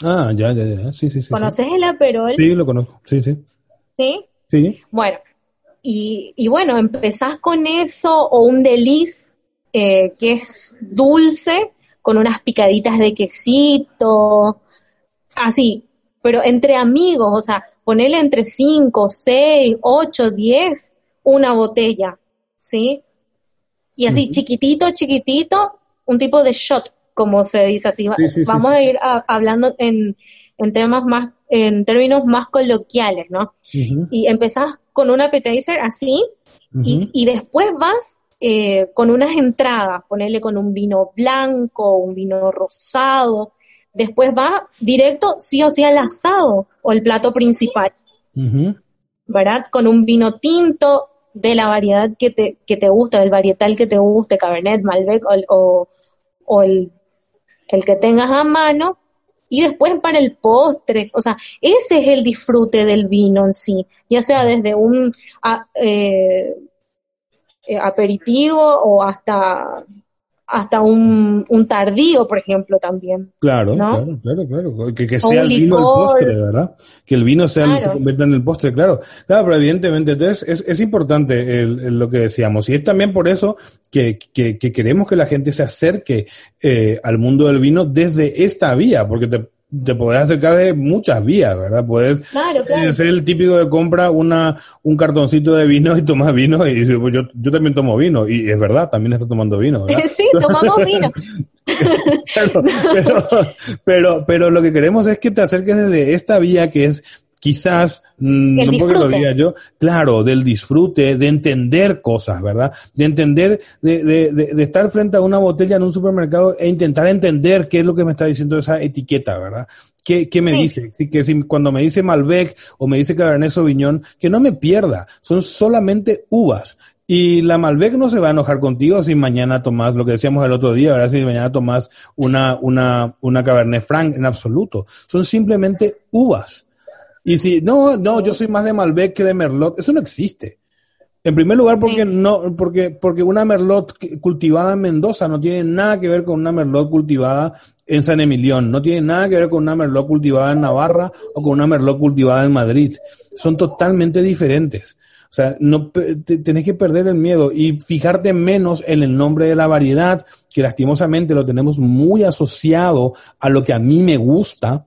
Ah, ya, ya, ya, sí, sí, sí. ¿Conoces el aperol? Sí, lo conozco, sí, sí. ¿Sí? Sí. Bueno, y, y bueno, empezás con eso o un deliz, eh, que es dulce, con unas picaditas de quesito, así, pero entre amigos, o sea, ponerle entre 5, 6, 8, 10, una botella, ¿sí? Y así, chiquitito, chiquitito, un tipo de shot, como se dice así. Vamos a ir hablando en, en, temas más, en términos más coloquiales, ¿no? Y empezás con un appetizer así, y, y, después vas eh, con unas entradas, ponerle con un vino blanco, un vino rosado, después va directo sí o sí al asado o el plato principal, ¿verdad? Con un vino tinto de la variedad que te, que te gusta, del varietal que te guste, Cabernet, Malbec o, o, el, el que tengas a mano, y después para el postre, o sea, ese es el disfrute del vino en sí, ya sea desde un eh, eh, aperitivo o hasta hasta un, un, tardío, por ejemplo, también. Claro, claro, claro, claro. Que, que sea el vino el postre, ¿verdad? Que el vino sea se convierta en el postre, claro. Claro, pero evidentemente, entonces es, es importante el, lo que decíamos. Y es también por eso que, que, que queremos que la gente se acerque eh, al mundo del vino desde esta vía, porque te te podés acercar de muchas vías, ¿verdad? Puedes eh, ser el típico de compra una, un cartoncito de vino y tomas vino y pues yo, yo también tomo vino. Y es verdad, también está tomando vino, ¿verdad? sí, tomamos vino. pero, pero, pero, lo que queremos es que te acerques desde esta vía que es quizás, mm, no porque lo diga yo, claro, del disfrute, de entender cosas, ¿verdad? De entender, de, de, de, estar frente a una botella en un supermercado e intentar entender qué es lo que me está diciendo esa etiqueta, ¿verdad? ¿Qué, qué me dice? que si, cuando me dice Malbec o me dice Cabernet Sauvignon, que no me pierda, son solamente uvas Y la Malbec no se va a enojar contigo si mañana tomas lo que decíamos el otro día, ¿verdad? Si mañana tomas una, una, una Cabernet Franc en absoluto. Son simplemente uvas. Y si, no, no, yo soy más de Malbec que de Merlot, eso no existe. En primer lugar, porque no, porque, porque una merlot cultivada en Mendoza no tiene nada que ver con una merlot cultivada en San Emilión, no tiene nada que ver con una merlot cultivada en Navarra o con una merlot cultivada en Madrid. Son totalmente diferentes. O sea, no tenés que perder el miedo y fijarte menos en el nombre de la variedad, que lastimosamente lo tenemos muy asociado a lo que a mí me gusta.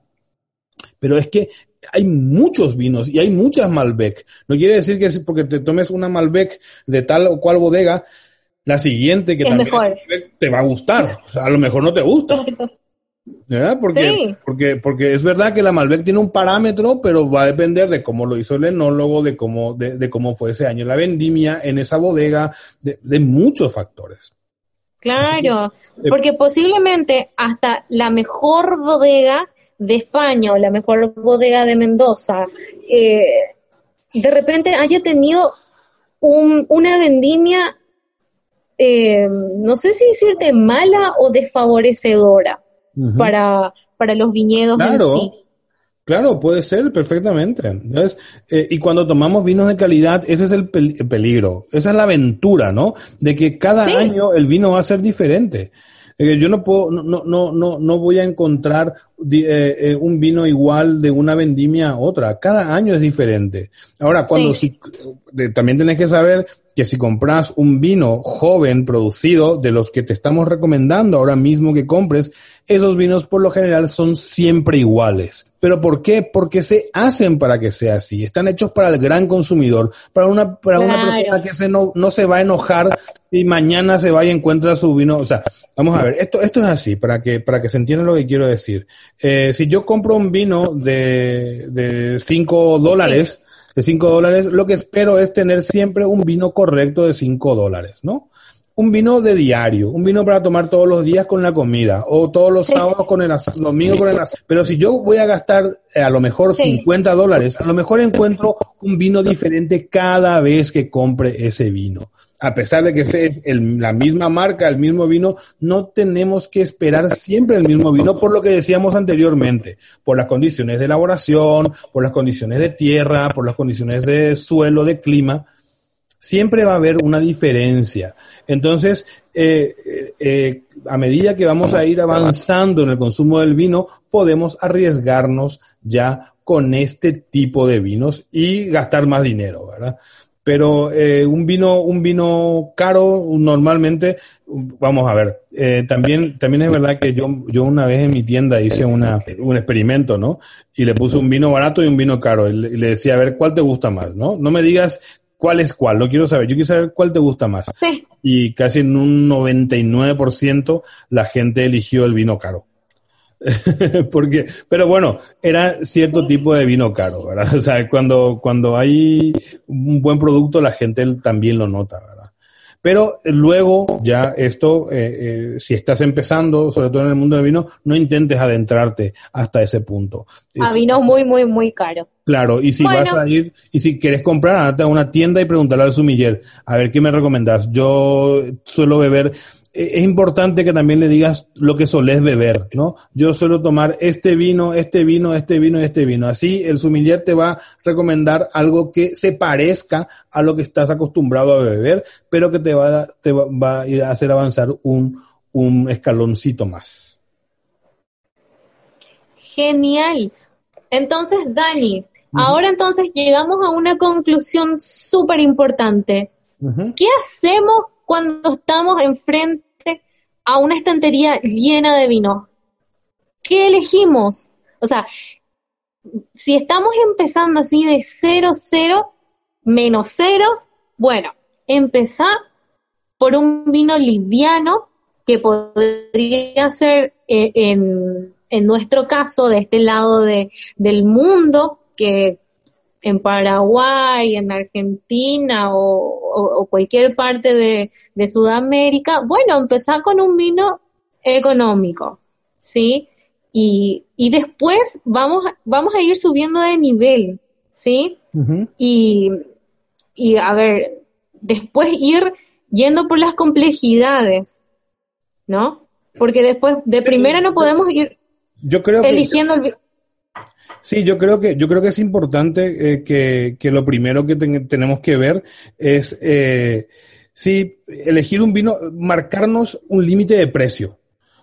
Pero es que hay muchos vinos y hay muchas Malbec. No quiere decir que porque te tomes una Malbec de tal o cual bodega, la siguiente que también te va a gustar. a lo mejor no te gusta. ¿Verdad? Porque, porque, porque es verdad que la Malbec tiene un parámetro, pero va a depender de cómo lo hizo el enólogo, de cómo, de, cómo fue ese año la vendimia en esa bodega, de, de muchos factores. Claro, eh, porque posiblemente hasta la mejor bodega de España o la mejor bodega de Mendoza, eh, de repente haya tenido una vendimia, eh, no sé si decirte mala o desfavorecedora para, para los viñedos claro. en sí. Claro, puede ser perfectamente. Eh, y cuando tomamos vinos de calidad, ese es el, peligro, esa es la aventura, ¿no? De que cada año el vino va a ser diferente. Eh, yo no puedo, no, no, no, no voy a encontrar eh, eh, un vino igual de una vendimia a otra. Cada año es diferente. Ahora, cuando si, también tenés que saber que si compras un vino joven producido de los que te estamos recomendando ahora mismo que compres, esos vinos por lo general son siempre iguales. ¿Pero por qué? Porque se hacen para que sea así. Están hechos para el gran consumidor, para una, para una persona que se no, no se va a enojar y mañana se va y encuentra su vino. O sea, vamos a ver, esto, esto es así, para que, para que se entienda lo que quiero decir. Eh, si yo compro un vino de, de 5 dólares, de 5 dólares, lo que espero es tener siempre un vino correcto de 5 dólares, ¿no? Un vino de diario, un vino para tomar todos los días con la comida, o todos los sábados con el domingo con el Pero si yo voy a gastar eh, a lo mejor 50 dólares, a lo mejor encuentro un vino diferente cada vez que compre ese vino a pesar de que sea la misma marca, el mismo vino, no tenemos que esperar siempre el mismo vino por lo que decíamos anteriormente, por las condiciones de elaboración, por las condiciones de tierra, por las condiciones de suelo, de clima. Siempre va a haber una diferencia. Entonces, eh, eh, a medida que vamos a ir avanzando en el consumo del vino, podemos arriesgarnos ya con este tipo de vinos y gastar más dinero, ¿verdad? Pero eh, un vino un vino caro normalmente vamos a ver eh, también también es verdad que yo yo una vez en mi tienda hice una un experimento no y le puse un vino barato y un vino caro. Y le, decía a ver cuál te gusta más no no me digas cuál es cuál no quiero saber. Yo quiero saber cuál te gusta más. Sí. y casi en un 99% la gente eligió el vino caro Porque, pero bueno, era cierto tipo de vino caro, ¿verdad? O sea, cuando, cuando hay un buen producto, la gente también lo nota, ¿verdad? Pero luego, ya esto, eh, eh, si estás empezando, sobre todo en el mundo del vino, no intentes adentrarte hasta ese punto. A vino muy, muy, muy caro. Claro, y si vas a ir, y si quieres comprar, andate a una tienda y preguntarle al sumiller, a ver qué me recomendás. Yo suelo beber es importante que también le digas lo que solés beber, ¿no? Yo suelo tomar este vino, este vino, este vino, este vino. Así el sumiller te va a recomendar algo que se parezca a lo que estás acostumbrado a beber, pero que te va a, te va a ir a hacer avanzar un, un escaloncito más. Genial. Entonces, Dani, ahora entonces llegamos a una conclusión súper importante. ¿Qué hacemos cuando estamos enfrente a una estantería llena de vino. ¿Qué elegimos? O sea, si estamos empezando así de cero, cero, menos cero, bueno, empezar por un vino liviano que podría ser eh, en, en, nuestro caso de este lado de, del mundo, que en Paraguay, en Argentina o, cualquier parte de, Sudamérica, bueno, empezar con un vino económico, ¿sí? Y, después vamos, vamos a ir subiendo de nivel, ¿sí? y, y a ver, después ir yendo por las complejidades, ¿no? Porque después, de primera no podemos ir yo creo eligiendo el... Sí, yo creo que, yo creo que es importante eh, que, que, lo primero que tenemos que ver es eh, si elegir un vino, marcarnos un límite de precio.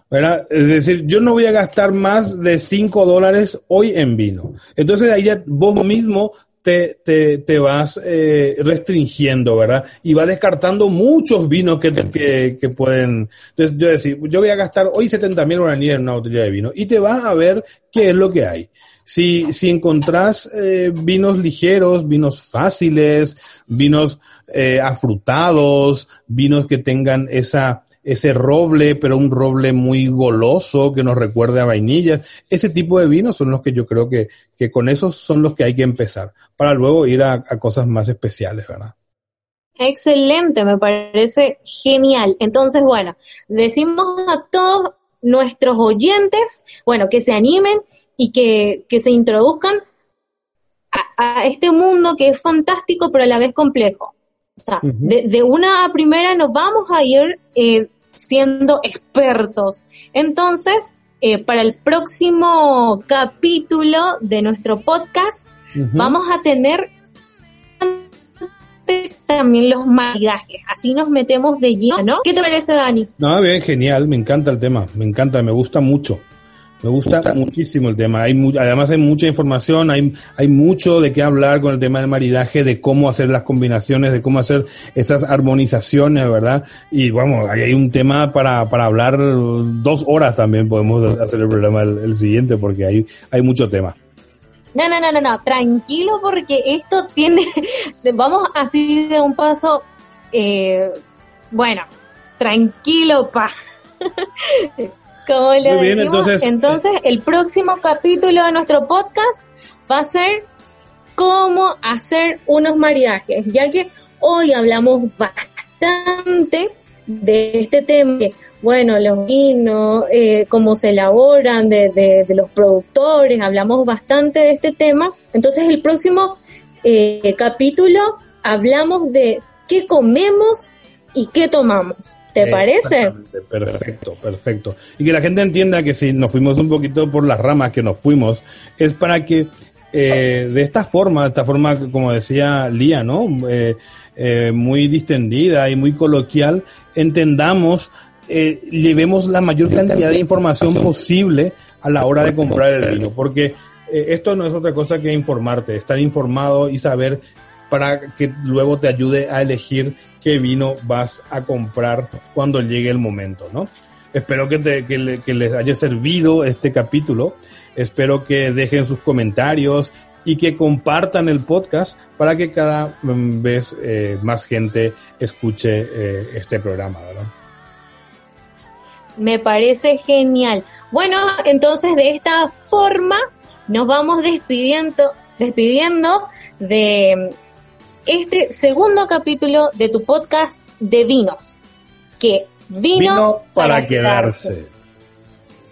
¿verdad? Es decir, yo no voy a gastar más de 5 dólares hoy en vino. Entonces ahí ya vos mismo te, te, te vas eh, restringiendo, ¿verdad? Y va descartando muchos vinos que, que, que pueden... Entonces yo decir, yo voy a gastar hoy 70 mil guaraníes en una botella de vino y te vas a ver qué es lo que hay. Si, si encontrás eh, vinos ligeros, vinos fáciles, vinos eh, afrutados, vinos que tengan esa ese roble, pero un roble muy goloso que nos recuerde a vainillas. Ese tipo de vinos son los que yo creo que, que con esos son los que hay que empezar, para luego ir a, cosas más especiales, ¿verdad? Excelente, me parece genial. Entonces, bueno, decimos a todos nuestros oyentes, bueno, que se animen y que, que se introduzcan a, este mundo que es fantástico, pero a la vez complejo. O sea, de, de, una a primera nos vamos a ir eh, siendo expertos. Entonces, eh, para el próximo capítulo de nuestro podcast, vamos a tener también los maridajes. Así nos metemos de lleno, ¿no? ¿Qué te parece, Dani? No, bien, genial. Me encanta el tema. Me encanta, me gusta mucho. Me gusta muchísimo el tema. Hay además hay mucha información, hay, hay mucho de qué hablar con el tema del maridaje, de cómo hacer las combinaciones, de cómo hacer esas armonizaciones, ¿verdad? Y vamos, ahí hay un tema para, para hablar dos horas también podemos hacer el programa el, siguiente porque hay, hay mucho tema. No, no, no, no, no, tranquilo porque esto tiene, vamos así de un paso, eh, bueno, tranquilo, pa. Como le decimos, entonces, el próximo capítulo de nuestro podcast va a ser cómo hacer unos maridajes, ya que hoy hablamos bastante de este tema, bueno, los vinos, eh, cómo se elaboran, de, de, los productores, hablamos bastante de este tema. Entonces el próximo eh, capítulo hablamos de qué comemos y qué tomamos. ¿Te parece? Perfecto, perfecto. Y que la gente entienda que si nos fuimos un poquito por las ramas que nos fuimos, es para que eh, de esta forma, de esta forma, como decía Lía, ¿no? Eh, eh, muy distendida y muy coloquial, entendamos, llevemos la mayor cantidad de información posible a la hora de comprar el vino, porque esto no es otra cosa que informarte, estar informado y saber para que luego te ayude a elegir qué vino vas a comprar cuando llegue el momento, ¿no? Espero que, les haya servido este capítulo. Espero que dejen sus comentarios y que compartan el podcast para que cada vez eh, más gente escuche eh, este programa, ¿verdad? Me parece genial. Bueno, entonces de esta forma nos vamos despidiendo, despidiendo de este segundo capítulo de tu podcast de vinos, que vino, para, quedarse.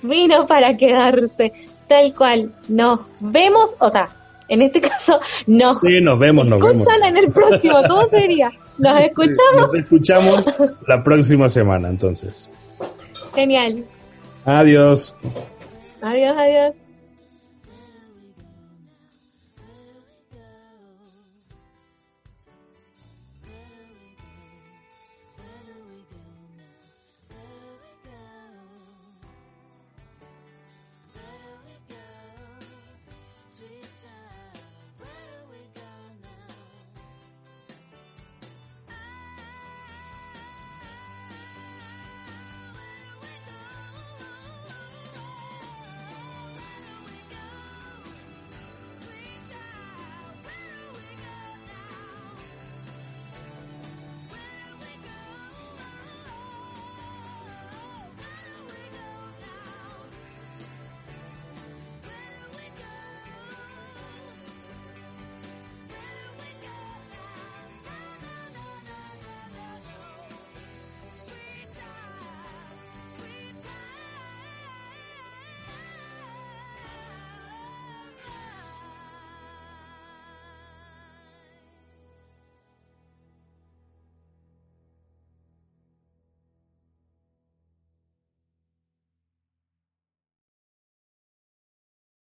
Vino para quedarse, tal cual. Nos vemos, o sea, en este caso, no. Sí, nos vemos, nos vemos. en el próximo, ¿cómo sería? ¿Nos escuchamos? nos escuchamos la próxima semana, entonces. Genial. Adiós. Adiós, adiós.